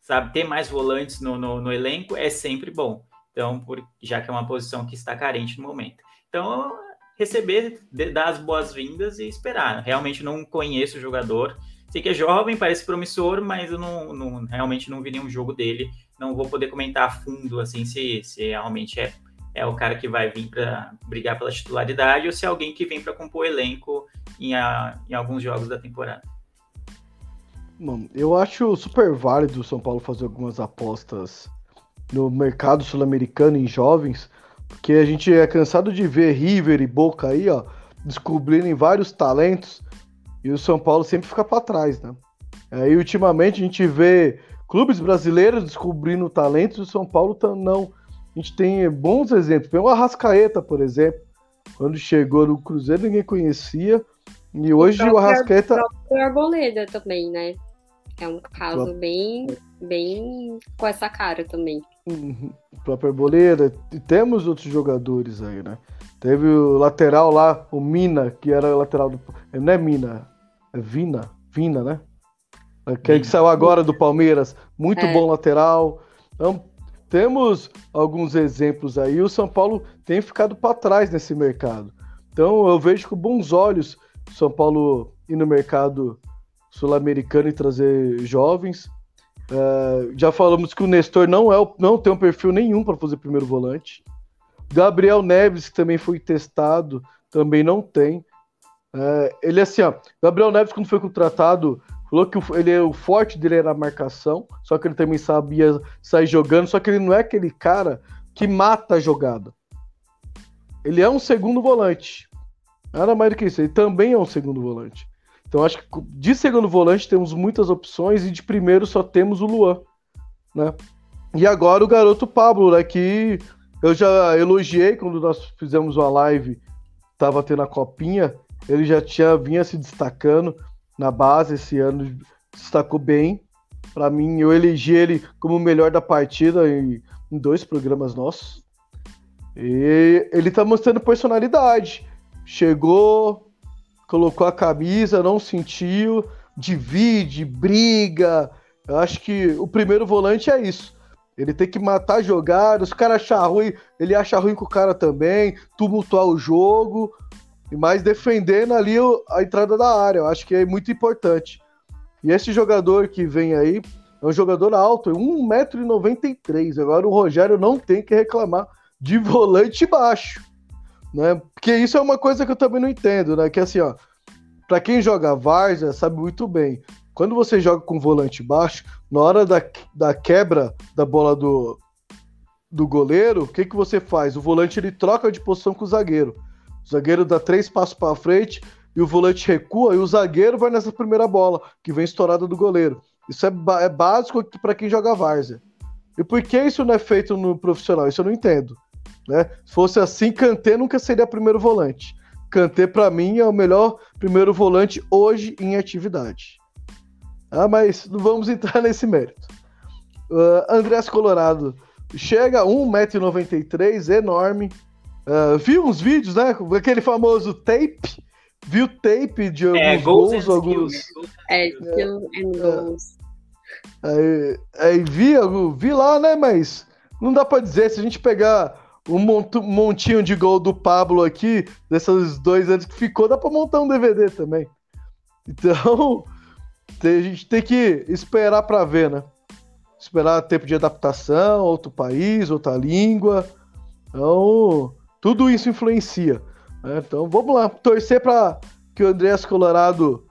sabe, ter mais volantes no, no, no elenco é sempre bom. Então, por, já que é uma posição que está carente no momento. Então, receber, dar as boas-vindas e esperar. Realmente não conheço o jogador, Sei que é jovem, parece promissor, mas eu não, não, realmente não vi nenhum jogo dele. Não vou poder comentar a fundo assim se, se realmente é, é o cara que vai vir para brigar pela titularidade ou se é alguém que vem para compor o elenco em, a, em alguns jogos da temporada. Bom, eu acho super válido o São Paulo fazer algumas apostas no mercado sul-americano em jovens, porque a gente é cansado de ver River e Boca aí, ó, descobrindo vários talentos e o São Paulo sempre fica para trás, né? E ultimamente a gente vê clubes brasileiros descobrindo talentos e o São Paulo tá, não. A gente tem bons exemplos. O Arrascaeta, por exemplo. Quando chegou no Cruzeiro, ninguém conhecia. E hoje o, o Arrascaeta. O próprio Arboleda também, né? É um caso bem, bem com essa cara também. Uhum. O próprio Arboleda. E temos outros jogadores aí, né? Teve o lateral lá, o Mina, que era lateral do. Não é Mina, é Vina, Vina, né? Que, que saiu agora do Palmeiras. Muito é. bom lateral. Então, temos alguns exemplos aí. O São Paulo tem ficado para trás nesse mercado. Então, eu vejo com bons olhos o São Paulo ir no mercado sul-americano e trazer jovens. Uh, já falamos que o Nestor não, é, não tem um perfil nenhum para fazer primeiro volante. Gabriel Neves, que também foi testado, também não tem. É, ele assim, ó, Gabriel Neves, quando foi contratado, falou que o, ele, o forte dele era a marcação, só que ele também sabia sair jogando, só que ele não é aquele cara que mata a jogada. Ele é um segundo volante. Nada mais do que isso, ele também é um segundo volante. Então acho que de segundo volante temos muitas opções e de primeiro só temos o Luan, né? E agora o garoto Pablo, né, que eu já elogiei quando nós fizemos uma live, tava tendo a copinha, ele já tinha vinha se destacando na base esse ano, destacou bem. Para mim, eu elegi ele como o melhor da partida em, em dois programas nossos. E ele tá mostrando personalidade. Chegou, colocou a camisa, não sentiu, divide, briga. Eu acho que o primeiro volante é isso. Ele tem que matar jogadas, o cara achar ruim, ele acha ruim com o cara também, tumultuar o jogo e mais defendendo ali a entrada da área. Eu acho que é muito importante. E esse jogador que vem aí é um jogador alto, é 1,93m. Agora o Rogério não tem que reclamar de volante baixo. Né? Porque isso é uma coisa que eu também não entendo, né? Que assim, ó, para quem joga Várzea sabe muito bem. Quando você joga com volante baixo, na hora da, da quebra da bola do, do goleiro, o que, que você faz? O volante ele troca de posição com o zagueiro. O zagueiro dá três passos para frente e o volante recua e o zagueiro vai nessa primeira bola, que vem estourada do goleiro. Isso é, é básico para quem joga várzea. E por que isso não é feito no profissional? Isso eu não entendo. Né? Se fosse assim, Kanté nunca seria primeiro volante. Kanté, para mim, é o melhor primeiro volante hoje em atividade. Ah, mas não vamos entrar nesse mérito. Uh, Andrés Colorado chega a 1,93m, enorme, Uh, vi uns vídeos, né? Aquele famoso tape. Viu tape de é, alguns é, gols, alguns. É, skill and goals. Aí, aí vi, vi lá, né? Mas não dá pra dizer. Se a gente pegar um montinho de gol do Pablo aqui, desses dois anos que ficou, dá pra montar um DVD também. Então, a gente tem que esperar pra ver, né? Esperar tempo de adaptação, outro país, outra língua. Então, tudo isso influencia. Né? Então vamos lá, torcer para que o Andrés Colorado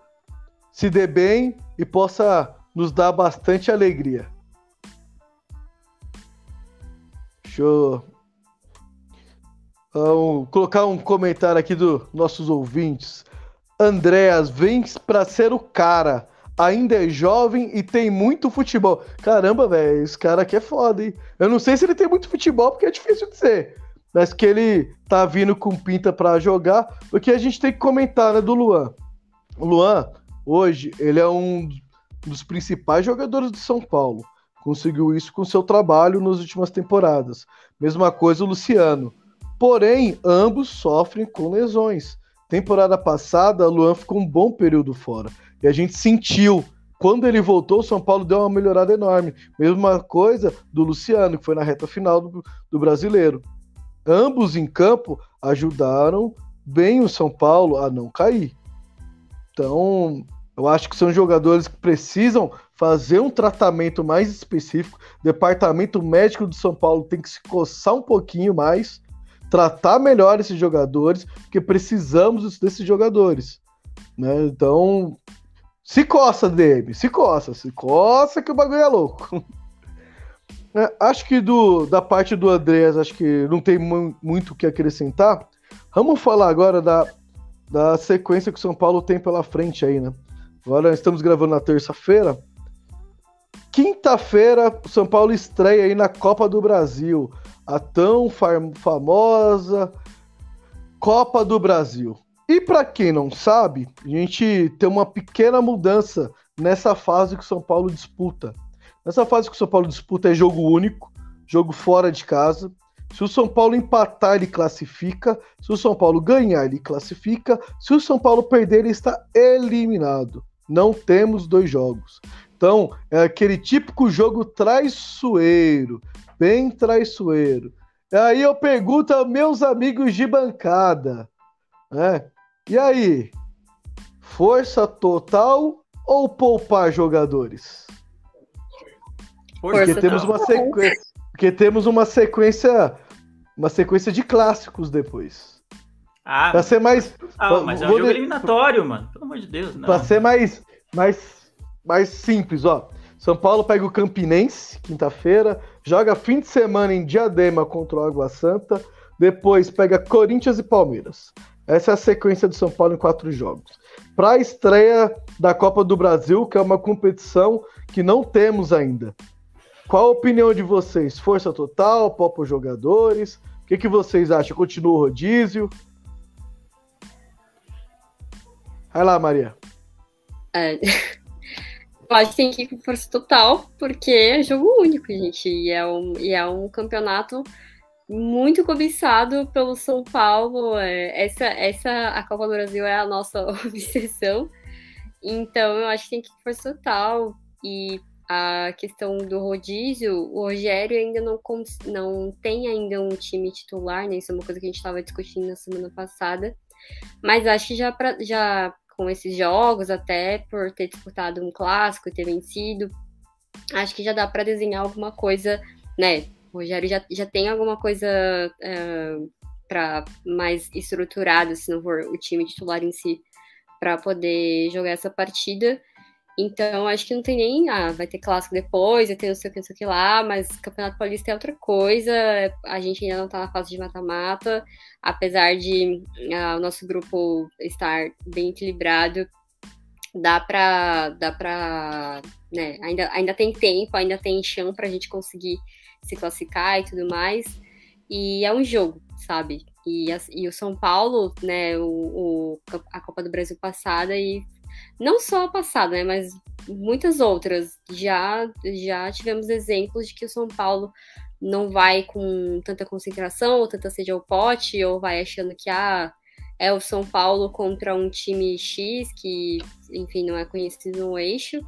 se dê bem e possa nos dar bastante alegria. Deixa eu um, colocar um comentário aqui dos nossos ouvintes. Andréas vem pra ser o cara. Ainda é jovem e tem muito futebol. Caramba, velho, esse cara aqui é foda, hein? Eu não sei se ele tem muito futebol, porque é difícil dizer. Mas que ele tá vindo com pinta pra jogar. Porque a gente tem que comentar, né, do Luan. O Luan, hoje, ele é um dos principais jogadores do São Paulo. Conseguiu isso com seu trabalho nas últimas temporadas. Mesma coisa o Luciano. Porém, ambos sofrem com lesões. Temporada passada, o Luan ficou um bom período fora. E a gente sentiu. Quando ele voltou, o São Paulo deu uma melhorada enorme. Mesma coisa do Luciano, que foi na reta final do, do brasileiro. Ambos em campo ajudaram bem o São Paulo a não cair. Então, eu acho que são jogadores que precisam fazer um tratamento mais específico. O departamento médico do São Paulo tem que se coçar um pouquinho mais, tratar melhor esses jogadores, porque precisamos desses jogadores. Né? Então, se coça, DM, se coça, se coça que o bagulho é louco. É, acho que do, da parte do Andreas, acho que não tem mu muito o que acrescentar. Vamos falar agora da, da sequência que o São Paulo tem pela frente aí, né? Agora estamos gravando na terça-feira. Quinta-feira, o São Paulo estreia aí na Copa do Brasil. A tão famosa Copa do Brasil. E para quem não sabe, a gente tem uma pequena mudança nessa fase que o São Paulo disputa. Nessa fase que o São Paulo disputa é jogo único, jogo fora de casa. Se o São Paulo empatar, ele classifica. Se o São Paulo ganhar, ele classifica. Se o São Paulo perder, ele está eliminado. Não temos dois jogos. Então, é aquele típico jogo traiçoeiro, bem traiçoeiro. Aí eu pergunto aos meus amigos de bancada, né? E aí, força total ou poupar jogadores? Porque temos uma sequência, porque temos uma sequência, uma sequência de clássicos depois. Ah, pra ser mais, ah, mas é um jogo de... eliminatório, mano. Pelo amor de Deus, não. Pra ser mais, mais, mais simples, ó. São Paulo pega o Campinense, quinta-feira, joga fim de semana em Diadema contra o Água Santa, depois pega Corinthians e Palmeiras. Essa é a sequência do São Paulo em quatro jogos. Para a estreia da Copa do Brasil, que é uma competição que não temos ainda. Qual a opinião de vocês? Força total, popa jogadores? O que, que vocês acham? Continua o rodízio? Vai lá, Maria. É. Eu acho que tem que ir com força total, porque é jogo único, gente. E é um, e é um campeonato muito cobiçado pelo São Paulo. É, essa, essa, a Copa do Brasil é a nossa obsessão. Então, eu acho que tem que ir força total. E a questão do rodízio, o Rogério ainda não, não tem ainda um time titular, né? Isso é uma coisa que a gente estava discutindo na semana passada. Mas acho que já, pra, já com esses jogos, até por ter disputado um clássico e ter vencido, acho que já dá para desenhar alguma coisa, né? O Rogério já, já tem alguma coisa uh, é, para mais estruturada, se não for o time titular em si, para poder jogar essa partida. Então, acho que não tem nem. Ah, vai ter clássico depois, vai ter não sei o que, não sei o que lá, mas Campeonato Paulista é outra coisa. A gente ainda não tá na fase de mata-mata, apesar de ah, o nosso grupo estar bem equilibrado. Dá pra. Dá pra né, ainda, ainda tem tempo, ainda tem chão pra gente conseguir se classificar e tudo mais. E é um jogo, sabe? E, e o São Paulo, né, o, o, a Copa do Brasil passada e não só a passada, né, mas muitas outras. Já, já tivemos exemplos de que o São Paulo não vai com tanta concentração ou tanta sede ao pote, ou vai achando que ah, é o São Paulo contra um time X que, enfim, não é conhecido no eixo.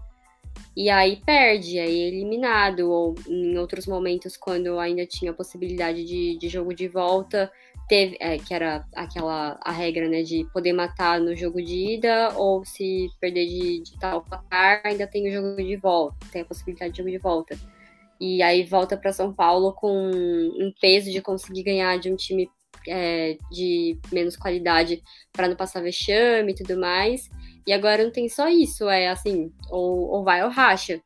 E aí perde, aí é eliminado, ou em outros momentos, quando ainda tinha a possibilidade de, de jogo de volta, teve, é, que era aquela a regra, né, de poder matar no jogo de ida, ou se perder de, de tal placar, ainda tem o jogo de volta, tem a possibilidade de jogo de volta. E aí volta para São Paulo com um peso de conseguir ganhar de um time é, de menos qualidade para não passar vexame e tudo mais. E agora não tem só isso, é assim, ou, ou vai ou racha.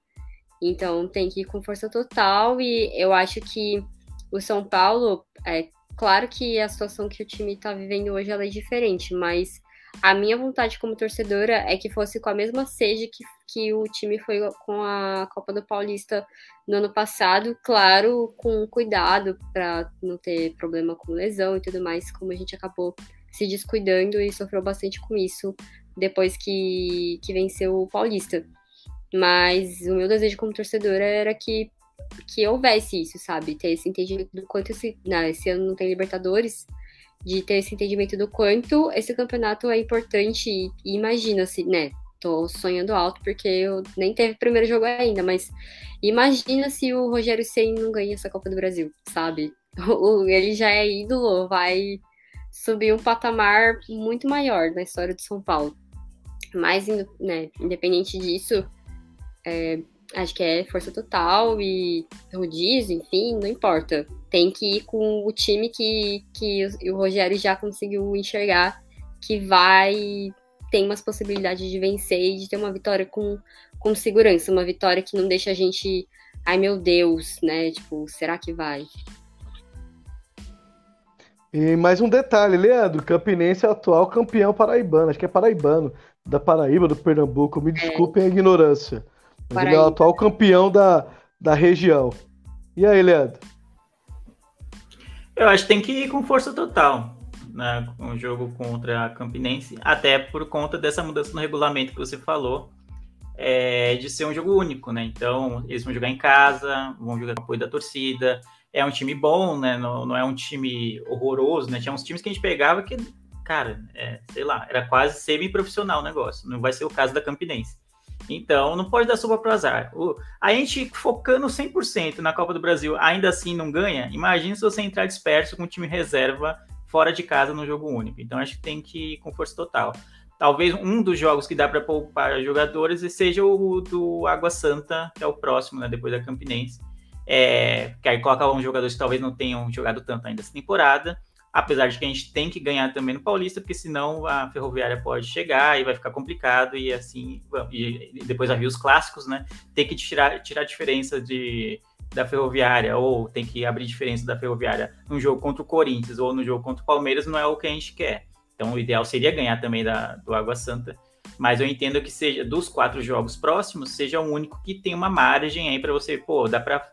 Então tem que ir com força total e eu acho que o São Paulo é, Claro que a situação que o time está vivendo hoje é diferente, mas A minha vontade como torcedora é que fosse com a mesma sede que, que o time foi com a Copa do Paulista no ano passado, claro, com cuidado para não ter problema com lesão e tudo mais, como a gente acabou se descuidando e sofreu bastante com isso depois que, que venceu o Paulista. Mas o meu desejo como torcedora era que, que houvesse isso, sabe? Ter esse entendimento do quanto esse, não, esse ano não tem Libertadores, de ter esse entendimento do quanto esse campeonato é importante. E, e imagina se, né? Tô sonhando alto porque eu nem teve primeiro jogo ainda, mas imagina se o Rogério Sen não ganha essa Copa do Brasil, sabe? Ele já é ídolo, vai subir um patamar muito maior na história de São Paulo. Mas, né, independente disso, é, acho que é força total e rodízio, enfim, não importa. Tem que ir com o time que, que o Rogério já conseguiu enxergar que vai tem umas possibilidades de vencer e de ter uma vitória com, com segurança, uma vitória que não deixa a gente, ai meu Deus, né? Tipo, será que vai? E mais um detalhe, Leandro, Campinense é o atual campeão paraibano, acho que é paraibano, da Paraíba, do Pernambuco, me é. desculpem é. a ignorância. Mas ele é o atual campeão da, da região. E aí, Leandro? Eu acho que tem que ir com força total né, com o jogo contra a Campinense, até por conta dessa mudança no regulamento que você falou, é, de ser um jogo único, né? Então, eles vão jogar em casa, vão jogar com apoio da torcida. É um time bom, né? Não, não é um time horroroso, né? Tinha uns times que a gente pegava que, cara, é, sei lá, era quase semi-profissional o negócio. Não vai ser o caso da Campinense. Então, não pode dar sopa para azar. O, a gente focando 100% na Copa do Brasil, ainda assim não ganha. Imagina se você entrar disperso com um time reserva fora de casa no jogo único. Então, acho que tem que ir com força total. Talvez um dos jogos que dá para poupar jogadores seja o do Água Santa, que é o próximo, né, depois da Campinense. É, que aí coloca uns jogadores que talvez não tenham jogado tanto ainda essa temporada apesar de que a gente tem que ganhar também no Paulista, porque senão a Ferroviária pode chegar e vai ficar complicado, e assim, e depois havia os clássicos, né? Tem que tirar, tirar a diferença de, da Ferroviária, ou tem que abrir diferença da Ferroviária no jogo contra o Corinthians ou no jogo contra o Palmeiras, não é o que a gente quer. Então o ideal seria ganhar também da, do Água Santa. Mas eu entendo que seja dos quatro jogos próximos, seja o único que tem uma margem aí para você, pô, dá para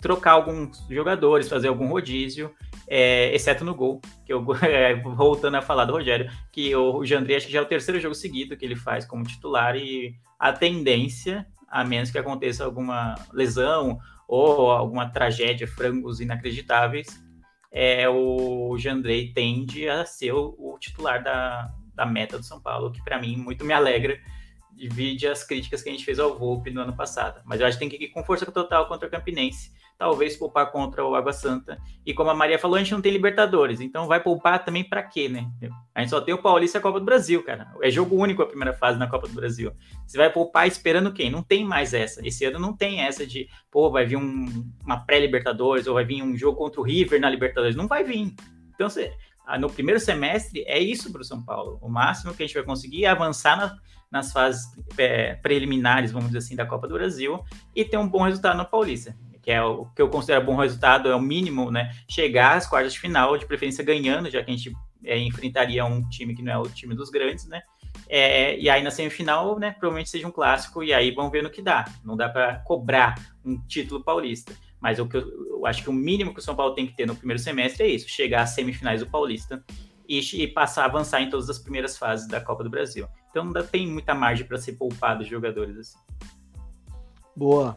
trocar alguns jogadores, fazer algum rodízio é, exceto no gol, que eu é, voltando a falar do Rogério, que o Jandrei acho que já é o terceiro jogo seguido que ele faz como titular e a tendência, a menos que aconteça alguma lesão ou alguma tragédia, frangos inacreditáveis, é o Jandrei tende a ser o, o titular da, da meta do São Paulo, que para mim muito me alegra, divide as críticas que a gente fez ao Volpe no ano passado. Mas eu acho que tem que ir com força total contra o Campinense talvez poupar contra o Água Santa. E como a Maria falou, a gente não tem Libertadores, então vai poupar também para quê, né? A gente só tem o Paulista e a Copa do Brasil, cara. É jogo único a primeira fase na Copa do Brasil. Você vai poupar esperando quem? Não tem mais essa. Esse ano não tem essa de, pô, vai vir um, uma pré-Libertadores ou vai vir um jogo contra o River na Libertadores. Não vai vir. Então, você, no primeiro semestre, é isso para o São Paulo. O máximo que a gente vai conseguir é avançar na, nas fases é, preliminares, vamos dizer assim, da Copa do Brasil e ter um bom resultado no Paulista que é o que eu considero bom resultado, é o mínimo, né? Chegar às quartas de final, de preferência ganhando, já que a gente é, enfrentaria um time que não é o time dos grandes, né? É, e aí na semifinal, né, provavelmente seja um clássico, e aí vamos ver no que dá. Não dá para cobrar um título paulista. Mas o que eu, eu, acho que o mínimo que o São Paulo tem que ter no primeiro semestre é isso: chegar às semifinais do Paulista e, e passar a avançar em todas as primeiras fases da Copa do Brasil. Então não tem muita margem para ser poupado os jogadores assim. Boa.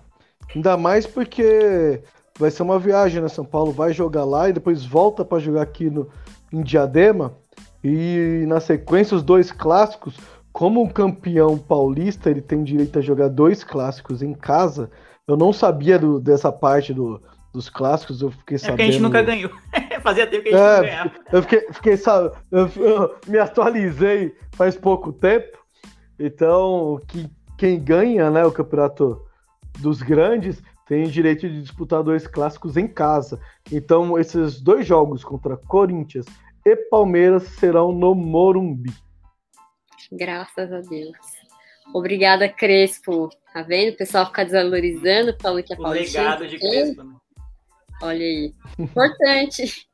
Ainda mais porque vai ser uma viagem, né? São Paulo vai jogar lá e depois volta para jogar aqui no, em Diadema. E na sequência, os dois clássicos. Como um campeão paulista, ele tem direito a jogar dois clássicos em casa. Eu não sabia do, dessa parte do, dos clássicos, eu fiquei sabendo. É porque a gente nunca ganhou. Fazia tempo que a gente é, não ganhava. Eu fiquei, fiquei sabe, eu, eu, me atualizei faz pouco tempo. Então, que, quem ganha né, o campeonato dos grandes tem direito de disputar dois clássicos em casa. Então, esses dois jogos contra Corinthians e Palmeiras serão no Morumbi. Graças a Deus. Obrigada, Crespo. Tá vendo? O pessoal fica desvalorizando, falando que é o legado de Crespo. Né? Olha aí. Importante.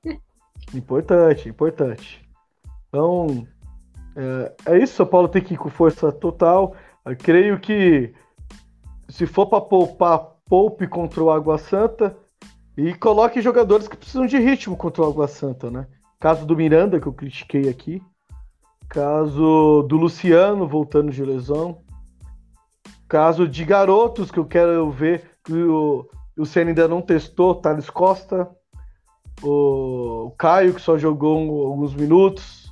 importante, importante. Então, É, é isso, São Paulo tem que ir com força total. Eu creio que se for para poupar, poupe contra o Água Santa e coloque jogadores que precisam de ritmo contra o Água Santa, né? Caso do Miranda, que eu critiquei aqui. Caso do Luciano voltando de lesão. Caso de garotos que eu quero ver que o, o Senna ainda não testou, Thales Costa. O, o Caio, que só jogou alguns minutos.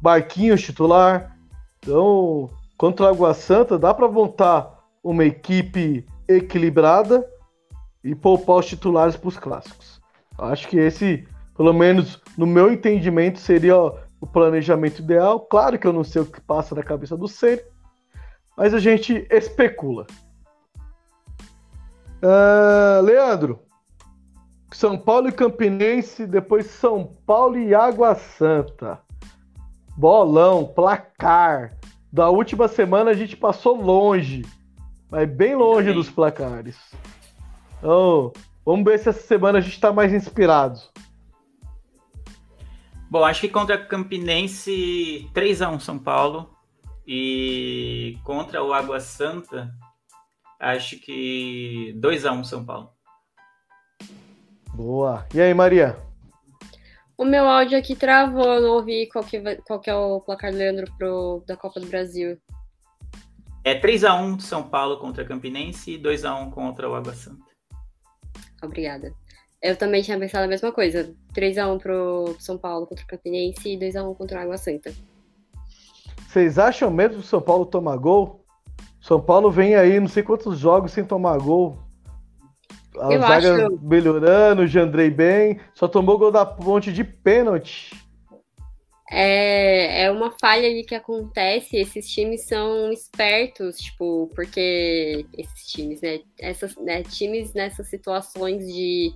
Barquinhos titular. Então, contra o Água Santa, dá para montar uma equipe equilibrada e poupar os titulares para os clássicos. Acho que esse, pelo menos no meu entendimento, seria o planejamento ideal. Claro que eu não sei o que passa na cabeça do ser, mas a gente especula. Uh, Leandro, São Paulo e Campinense, depois São Paulo e Água Santa. Bolão, placar. Da última semana a gente passou longe, mas bem longe dos placares. Então, vamos ver se essa semana a gente está mais inspirado. Bom, acho que contra Campinense 3 a 1 São Paulo e contra o Água Santa acho que 2 a 1 São Paulo. Boa. E aí, Maria? O meu áudio aqui travou, eu não ouvi qual que, qual que é o placar do Leandro pro, da Copa do Brasil. É 3x1 São Paulo contra Campinense e 2x1 contra o Água Santa. Obrigada. Eu também tinha pensado a mesma coisa. 3x1 pro São Paulo contra o Campinense e 2x1 contra o Água Santa. Vocês acham mesmo que o São Paulo toma gol? São Paulo vem aí não sei quantos jogos sem tomar gol. A Eu zaga acho- melhorando, o Jandrei bem. Só tomou gol da ponte de pênalti. É, é uma falha ali que acontece. Esses times são espertos, tipo, porque esses times, né? Essas, né, times nessas situações de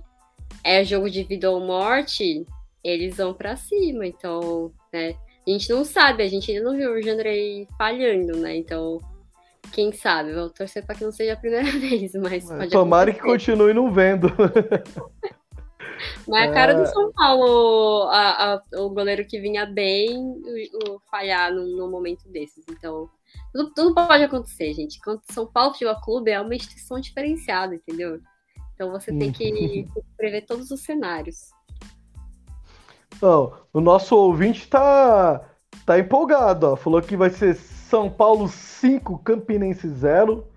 é jogo de vida ou morte, eles vão pra cima. Então, né? A gente não sabe, a gente ainda não viu o Jandrei falhando, né? Então, quem sabe? Vou torcer pra que não seja a primeira vez, mas pode Tomara que acontecer. continue não vendo. Mas a cara É. do São Paulo, a- a- o goleiro que vinha bem, o, o falhar num, num momento desses. Então, tudo, tudo pode acontecer, gente. Quando São Paulo Futebol Clube é uma instituição diferenciada, entendeu? Então você tem que, tem que prever todos os cenários. Não, o nosso ouvinte tá, tá empolgado, ó. Falou que vai ser São Paulo 5, Campinense 0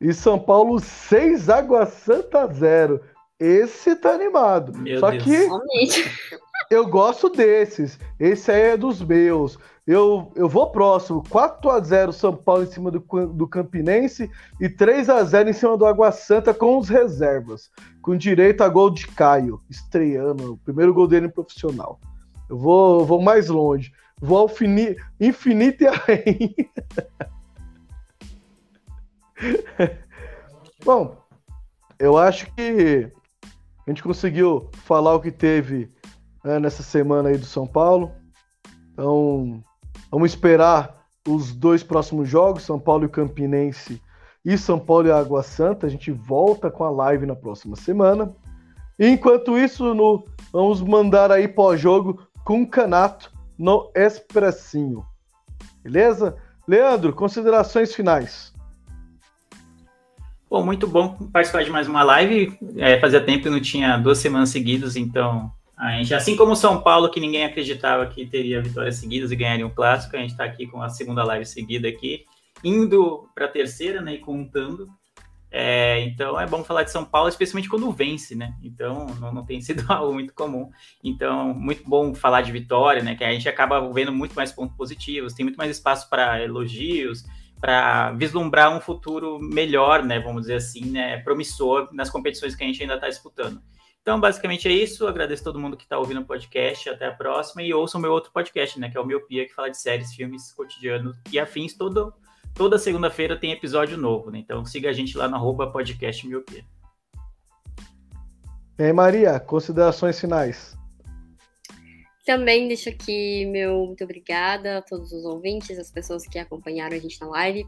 e São Paulo 6, Água Santa 0. Esse tá animado. Meu Só Deus. que eu gosto desses. Esse aí é dos meus. Eu, eu vou próximo. 4x0 São Paulo em cima do, do Campinense e 3x0 em cima do Água Santa com os reservas. Com direito a gol de Caio, estreando. O primeiro gol dele profissional. Vou, vou mais longe. Vou ao fini, infinito e além. Bom, eu acho que a gente conseguiu falar o que teve né, nessa semana aí do São Paulo. Então, vamos esperar os dois próximos jogos, São Paulo e Campinense e São Paulo e Água Santa. A gente volta com a live na próxima semana. Enquanto isso, no- vamos mandar aí pós-jogo com o Canato no Expressinho. Beleza? Leandro, considerações finais. Bom, muito bom participar de mais uma live. É, fazia tempo que não tinha duas semanas seguidas, então a gente, assim como São Paulo, que ninguém acreditava que teria vitórias seguidas e ganharia um clássico, a gente está aqui com a segunda live seguida aqui, indo para a terceira, né, e contando. É, então é bom falar de São Paulo, especialmente quando vence, né? Então não, não tem sido algo muito comum. Então, muito bom falar de vitória, né? Que a gente acaba vendo muito mais pontos positivos, tem muito mais espaço para elogios, para vislumbrar um futuro melhor, né? Vamos dizer assim, né? Promissor nas competições que a gente ainda está disputando. Então, basicamente é isso. Agradeço todo mundo que está ouvindo o podcast. Até a próxima. E ouçam o meu outro podcast, né? Que é o Miopia, que fala de séries, filmes, cotidianos e afins. Todo, toda segunda-feira tem episódio novo, né? Então siga a gente lá no arroba podcast Miopia. E aí, Maria, considerações finais. Também deixo aqui meu muito obrigada a todos os ouvintes, as pessoas que acompanharam a gente na live,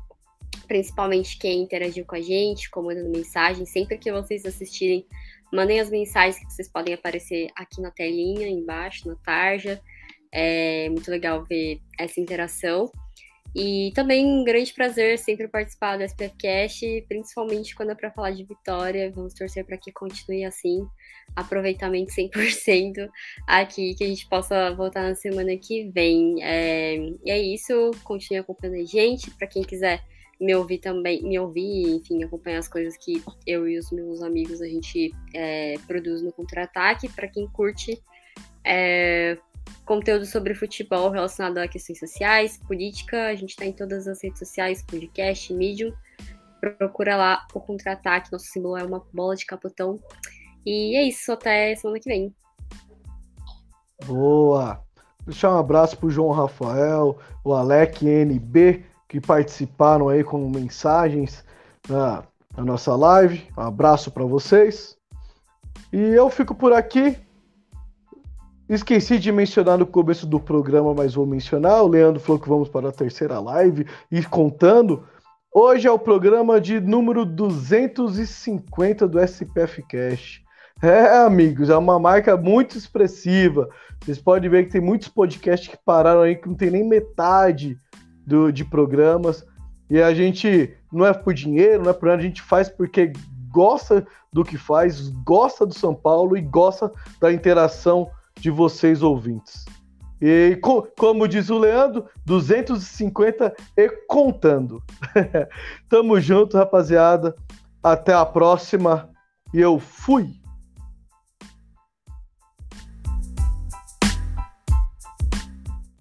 principalmente quem interagiu com a gente, comandando mensagens. Sempre que vocês assistirem, mandem as mensagens que vocês podem aparecer aqui na telinha, embaixo, na tarja. É muito legal ver essa interação. E também um grande prazer sempre participar do SPFcast, principalmente quando é para falar de vitória. Vamos torcer para que continue assim, aproveitamento 100% aqui, que a gente possa voltar na semana que vem. É, e é isso, continue acompanhando a gente. Para quem quiser me ouvir também, me ouvir, enfim, acompanhar as coisas que eu e os meus amigos a gente é, produz no Contra-Ataque. Para quem curte, é, conteúdo sobre futebol relacionado a questões sociais, política. A gente está em todas as redes sociais, podcast, Medium. Procura lá o contra-ataque. Nosso símbolo é uma bola de capotão. E é isso, até semana que vem. Boa! Deixar um abraço pro João Rafael, o Alec NB, que participaram aí com mensagens na, na nossa live. Um abraço para vocês. E eu fico por aqui. Esqueci de mencionar no começo do programa, mas vou mencionar. O Leandro falou que vamos para a terceira live e contando. Hoje é o programa de número 250 do SPF Cash. É, amigos, é uma marca muito expressiva. Vocês podem ver que tem muitos podcasts que pararam aí que não tem nem metade do, de programas. E a gente não é por dinheiro, não é por nada, a gente faz porque gosta do que faz, gosta do São Paulo e gosta da interação de vocês ouvintes. E co como diz o Leandro, 250 e contando. Tamo junto, rapaziada. Até a próxima. E eu fui.